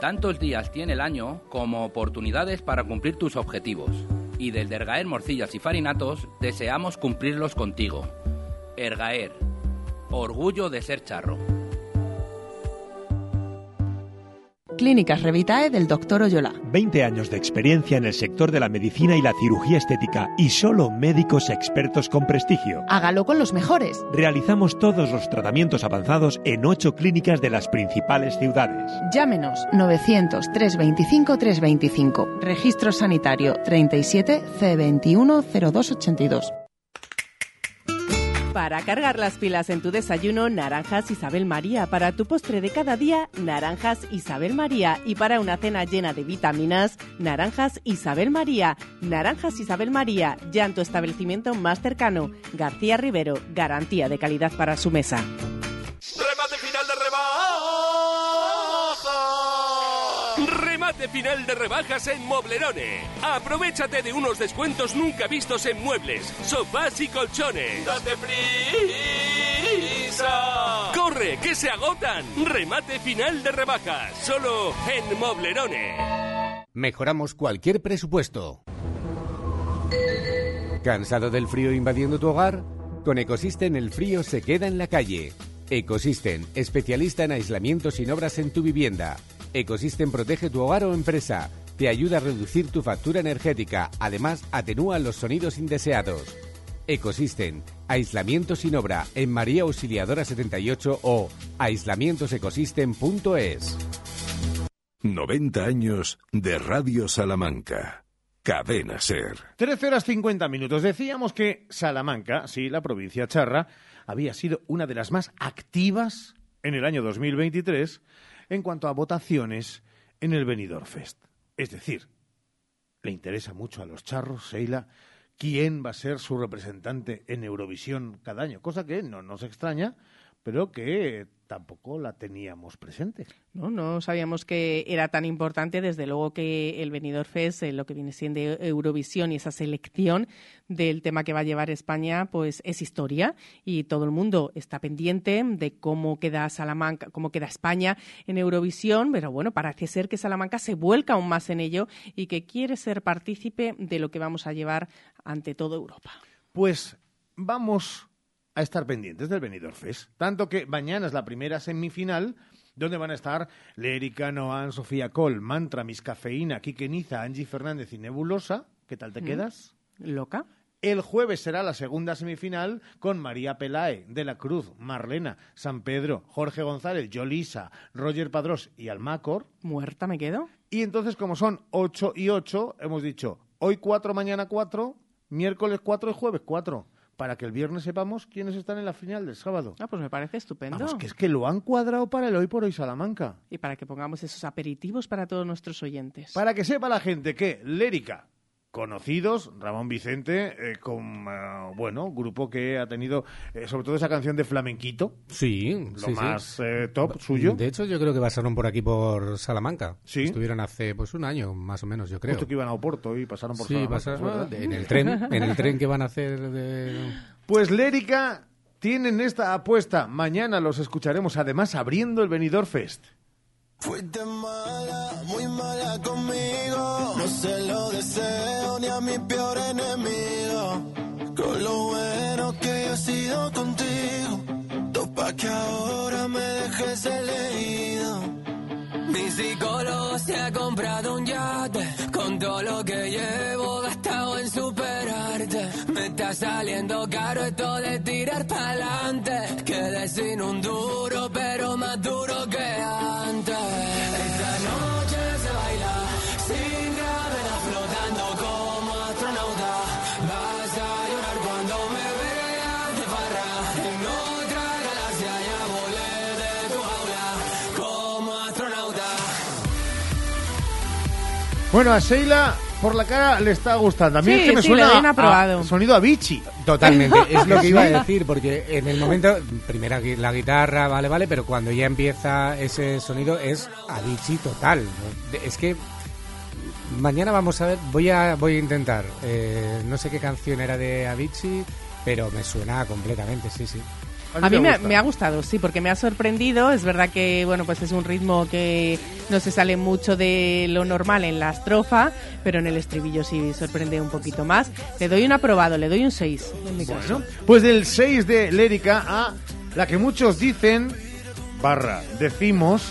S53: Tantos días tiene el año como oportunidades para cumplir tus objetivos. Y desde Ergaer Morcillas y Farinatos deseamos cumplirlos contigo. Ergaer. Orgullo de ser charro.
S54: Clínicas Revitae del Dr. Oyola.
S55: 20 años de experiencia en el sector de la medicina y la cirugía estética y solo médicos expertos con prestigio.
S54: Hágalo con los mejores.
S55: Realizamos todos los tratamientos avanzados en 8 clínicas de las principales ciudades.
S54: Llámenos 900 325 325. Registro sanitario 37 C21 0282.
S3: Para cargar las pilas en tu desayuno, naranjas Isabel María. Para tu postre de cada día, naranjas Isabel María. Y para una cena llena de vitaminas, naranjas Isabel María. Naranjas Isabel María, ya en tu establecimiento más cercano. García Rivero, garantía de calidad para su mesa.
S44: Remate final de rebajas. En Moblerone. Aprovechate de unos descuentos nunca vistos en muebles, sofás y colchones. ¡Date prisa! ¡Corre, que se agotan! Remate final de rebajas, solo en Moblerone.
S46: Mejoramos cualquier presupuesto. ¿Cansado del frío invadiendo tu hogar? Con Ecosystem el frío se queda en la calle. Ecosystem, especialista en aislamiento sin obras en tu vivienda. Ecosystem protege tu hogar o empresa. Te ayuda a reducir tu factura energética. Además, atenúa los sonidos indeseados. Ecosystem, aislamiento sin obra en María Auxiliadora 78 o aislamientosecosystem.es.
S51: 90 años de Radio Salamanca. Cadena Ser.
S2: 13 horas 50 minutos. Decíamos que Salamanca, sí, la provincia charra, había sido una de las más activas en el año 2023 en cuanto a votaciones en el Benidorm Fest. Es decir, le interesa mucho a los charros, Seila, quién va a ser su representante en Eurovisión cada año, cosa que no nos extraña, pero que tampoco la teníamos presente.
S3: No, no sabíamos que era tan importante. Desde luego que el Benidorm Fest, eh, lo que viene siendo Eurovisión y esa selección del tema que va a llevar España, pues es historia y todo el mundo está pendiente de cómo queda Salamanca, cómo queda España en Eurovisión. Pero bueno, parece ser que Salamanca se vuelca aún más en ello y que quiere ser partícipe de lo que vamos a llevar ante toda Europa.
S2: Pues vamos a estar pendientes del Benidorm Fest. Tanto que mañana es la primera semifinal donde van a estar Lérica, Noan, Sofía Col, Mantra, Miss Cafeína, Quique Niza, Angie Fernández y Nebulosa. ¿Qué tal te
S3: Mm.
S2: quedas?
S3: ¿Loca?
S2: El jueves será la segunda semifinal con María Pelae, De la Cruz, Marlena, San Pedro, Jorge González, Yolisa, Roger Padrós y Almacor.
S3: ¿Muerta me quedo?
S2: Y entonces, como son 8 y 8, hemos dicho hoy 4, mañana 4, miércoles 4 y jueves 4. Para que el viernes sepamos quiénes están en la final del sábado.
S3: Ah, pues me parece estupendo.
S2: Vamos, que es que lo han cuadrado para el hoy por hoy Salamanca.
S3: Y para que pongamos esos aperitivos para todos nuestros oyentes.
S2: Para que sepa la gente que Lérica, conocidos, Ramón Vicente, eh, con, eh, bueno, grupo que ha tenido, eh, sobre todo esa canción de Flamenquito.
S16: Sí,
S2: Lo
S16: sí, sí.
S2: más eh, top suyo.
S16: De hecho, yo creo que pasaron por aquí por Salamanca.
S2: Sí.
S16: Estuvieron hace pues un año, más o menos, yo creo.
S2: Justo que iban a Oporto y pasaron por
S16: Sí,
S2: Salamanca,
S16: pasaron- en el tren, en el tren que van a hacer de...
S2: Pues Lérica tienen esta apuesta. Mañana los escucharemos, además, abriendo el Benidorm Fest.
S56: Fuiste mala, muy mala conmigo. No se lo deseo ni a mi peor enemigo. Con lo bueno que yo he sido contigo. Topa que ahora me dejes elegido.
S57: Mi psicólogo se ha comprado un yate Con todo lo que llevo gastado en superarte Me está saliendo caro esto de tirar pa'lante Quedé sin un duro pero más duro que antes
S2: Bueno, a Sheila, por la cara, le está gustando. A mí
S3: Sí,
S2: es que me
S3: sí,
S2: suena
S3: le
S2: a-
S3: aprobado.
S2: a sonido a Vichy.
S16: Totalmente, es lo que iba a decir, porque en el momento, primera la guitarra, vale, vale, pero cuando ya empieza ese sonido es Avicii total. ¿no? De- Es que mañana vamos a ver, voy a, voy a intentar, eh, no sé qué canción era de Avicii, pero me suena completamente, sí, sí.
S3: A mí me, ha- me ha gustado, sí, porque me ha sorprendido. Es verdad que, bueno, pues es un ritmo que no se sale mucho de lo normal en la estrofa, pero en el estribillo sí sorprende un poquito más. Le doy un aprobado, le doy un 6 en mi caso.
S2: Bueno, pues del 6 de Lérica a la que muchos dicen, barra, decimos,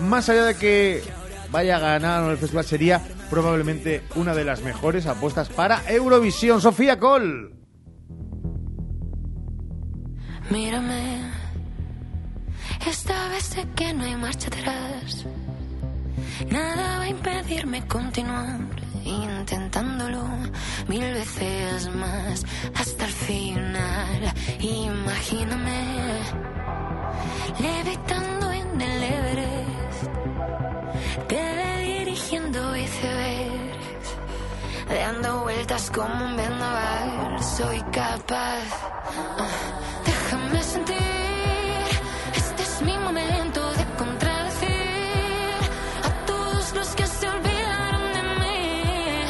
S2: más allá de que vaya a ganar el festival, sería probablemente una de las mejores apuestas para Eurovisión. Sofía Col.
S58: Mírame, esta vez sé que no hay marcha atrás. Nada va a impedirme continuar intentándolo mil veces más hasta el final. Imagíname levitando en el Everest, teledirigiendo icebergs, dando vueltas como un vendaval. Soy capaz, ah, contradecir a todos los que se olvidaron de mí.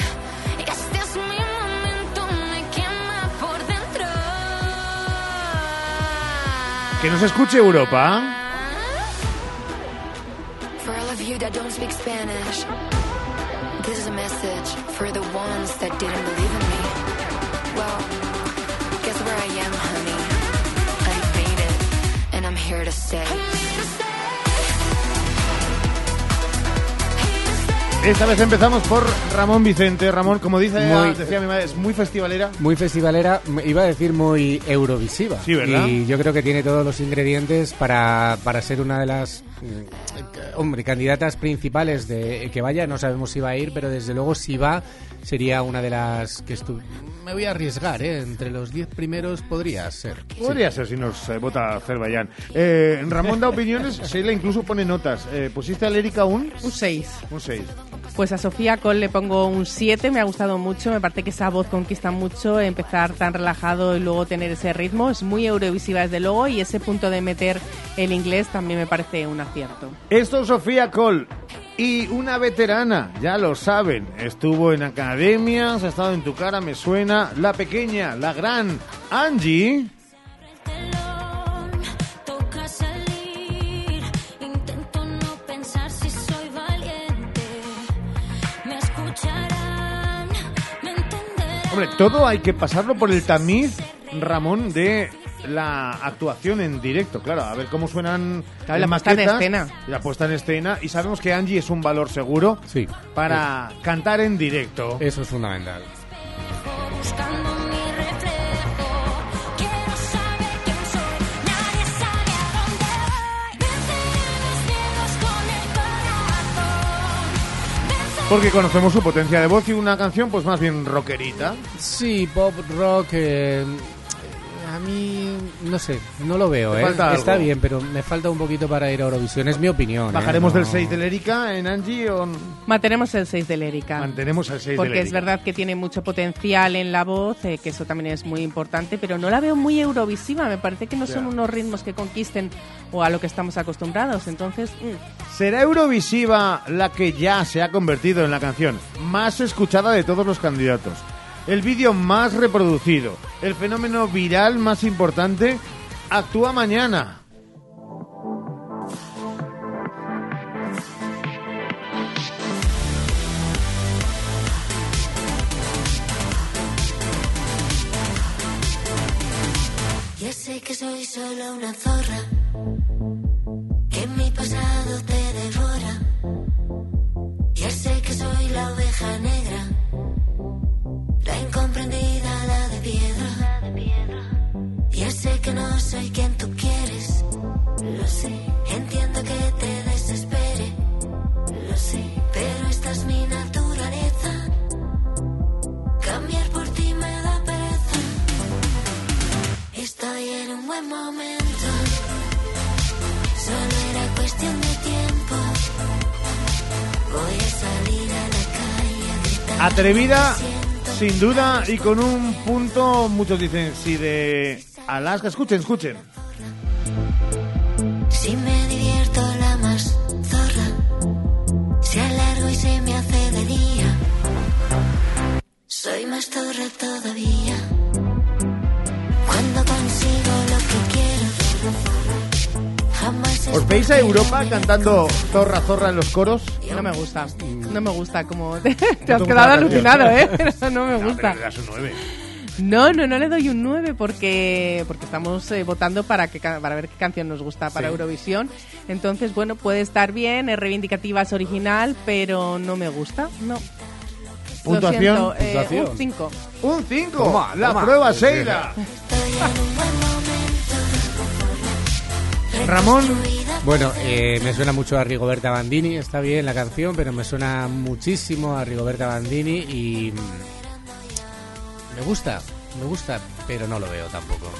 S58: Este es mi momento, me quema por dentro.
S2: Que nos escuche Europa.
S58: For all of you that don't speak Spanish, this is a message for the ones that didn't
S2: Esta vez empezamos por Ramón Vicente. Ramón, como dice,
S16: Muy-
S2: decía mi madre, es muy festivalera.
S16: Muy festivalera, iba a decir muy eurovisiva.
S2: Sí, ¿verdad?
S16: Y yo creo que tiene todos los ingredientes para, para ser una de las hombre, candidatas principales de que vaya. No sabemos si va a ir, pero desde luego si va sería una de las que estu- me voy a arriesgar, ¿eh? Entre los 10 primeros podría ser.
S2: Podría ser si nos eh, vota Azerbaiyán. Eh, Ramón da opiniones, Sheila incluso pone notas. Eh, ¿Pusiste a Lérica un?
S3: Un 6.
S2: Un 6.
S3: Pues a Sofía Cole le pongo un 7, me ha gustado mucho, me parece que esa voz conquista mucho, empezar tan relajado y luego tener ese ritmo, es muy eurovisiva desde luego y ese punto de meter el inglés también me parece un acierto.
S2: Esto es Sofía Cole. Y una veterana, ya lo saben, estuvo en academias, ha estado en tu cara, me suena. La pequeña, la gran Angie. Hombre, todo hay que pasarlo por el tamiz, Ramón, de la actuación en directo. Claro, a ver cómo suenan
S3: Claro, la puesta en escena.
S2: La puesta en escena. Y sabemos que Angie es un valor seguro
S16: Sí.
S2: para cantar en directo.
S16: Eso es fundamental.
S2: Porque conocemos su potencia de voz y una canción pues más bien rockerita.
S16: Sí, pop rock. eh, a mí, no sé, no lo veo. ¿eh?
S2: falta
S16: Está
S2: algo.
S16: bien, pero me falta un poquito para ir a Eurovisión. Es mi opinión. ¿eh?
S2: ¿Bajaremos
S16: No-
S2: del 6 de Lérica en Angie o
S3: Mantenemos el 6 de Lérica.
S2: mantenemos el 6 de
S3: Porque es verdad que tiene mucho potencial en la voz, eh, que eso también es muy importante, pero no la veo muy eurovisiva. Me parece que no son
S2: Ya.
S3: unos ritmos que conquisten o a lo que estamos acostumbrados. Entonces, mm,
S2: ¿Será Eurovisiva la que ya se ha convertido en la canción más escuchada de todos los candidatos? El vídeo más reproducido, el fenómeno viral más importante, actúa mañana.
S58: Ya sé que soy solo una zorra, sé que no soy quien tú quieres, lo sé. Entiendo que te desespere, lo sé. Pero esta es mi naturaleza. Cambiar por ti me da pereza. Estoy en un buen momento. Solo era cuestión de tiempo. Voy a salir a la calle a.
S2: Atrevida, sin duda, y con un punto, muchos dicen, si de Alaska, escuchen, escuchen.
S58: Si me divierto la más zorra. Se alargo y se me hace de día. Soy más zorra todavía. Cuando consigo lo que quiero. Jamás
S2: ¿Os veis a Europa cantando Zorra Zorra en los coros?
S3: no me gusta. No me gusta como... Te, te has quedado alucinado, ¿eh? Pero no me gusta.
S2: pero
S3: No, no, no le doy un 9 porque, porque estamos eh, votando para, que, para ver qué canción nos gusta para
S2: Sí.
S3: Eurovisión. Entonces, bueno, puede estar bien, es reivindicativa, es original, pero no me gusta, no.
S2: Puntuación.
S3: Lo siento, eh,
S2: Puntuación.
S3: un 5.
S2: Un 5.
S16: Toma,
S2: La
S16: toma.
S2: prueba. Sheila. Ramón.
S16: Bueno, eh, me suena mucho a Rigoberta Bandini, está bien la canción, pero me suena muchísimo a Rigoberta Bandini y me gusta, me gusta, pero no lo veo tampoco.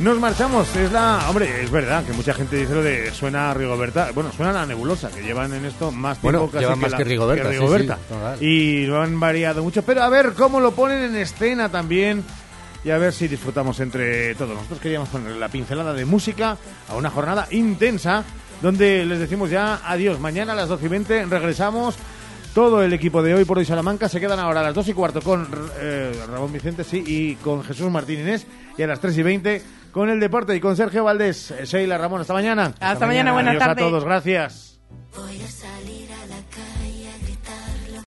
S2: Nos marchamos. Es la. Hombre, es verdad que mucha gente dice lo de suena a Rigoberta. Bueno, suena a la nebulosa, que llevan en esto más tiempo
S16: Bueno,
S2: casi
S16: llevan más
S2: la-
S16: que Rigoberta, sí,
S2: y lo han variado mucho. Pero a ver cómo lo ponen en escena también. Y a ver si disfrutamos entre todos. Nosotros queríamos poner la pincelada de música a una jornada intensa donde les decimos ya adiós. Mañana a las 12 y 20 regresamos. Todo el equipo de hoy por hoy Salamanca se quedan ahora a las 2 y cuarto con eh, Ramón Vicente sí, y con Jesús Martín Inés y a las 3 y 20 con el deporte y con Sergio Valdés. Eh, Sheila Ramón, hasta mañana.
S3: Hasta mañana, buena
S2: Adiós
S3: tarde.
S2: a todos, gracias.
S58: Voy a salir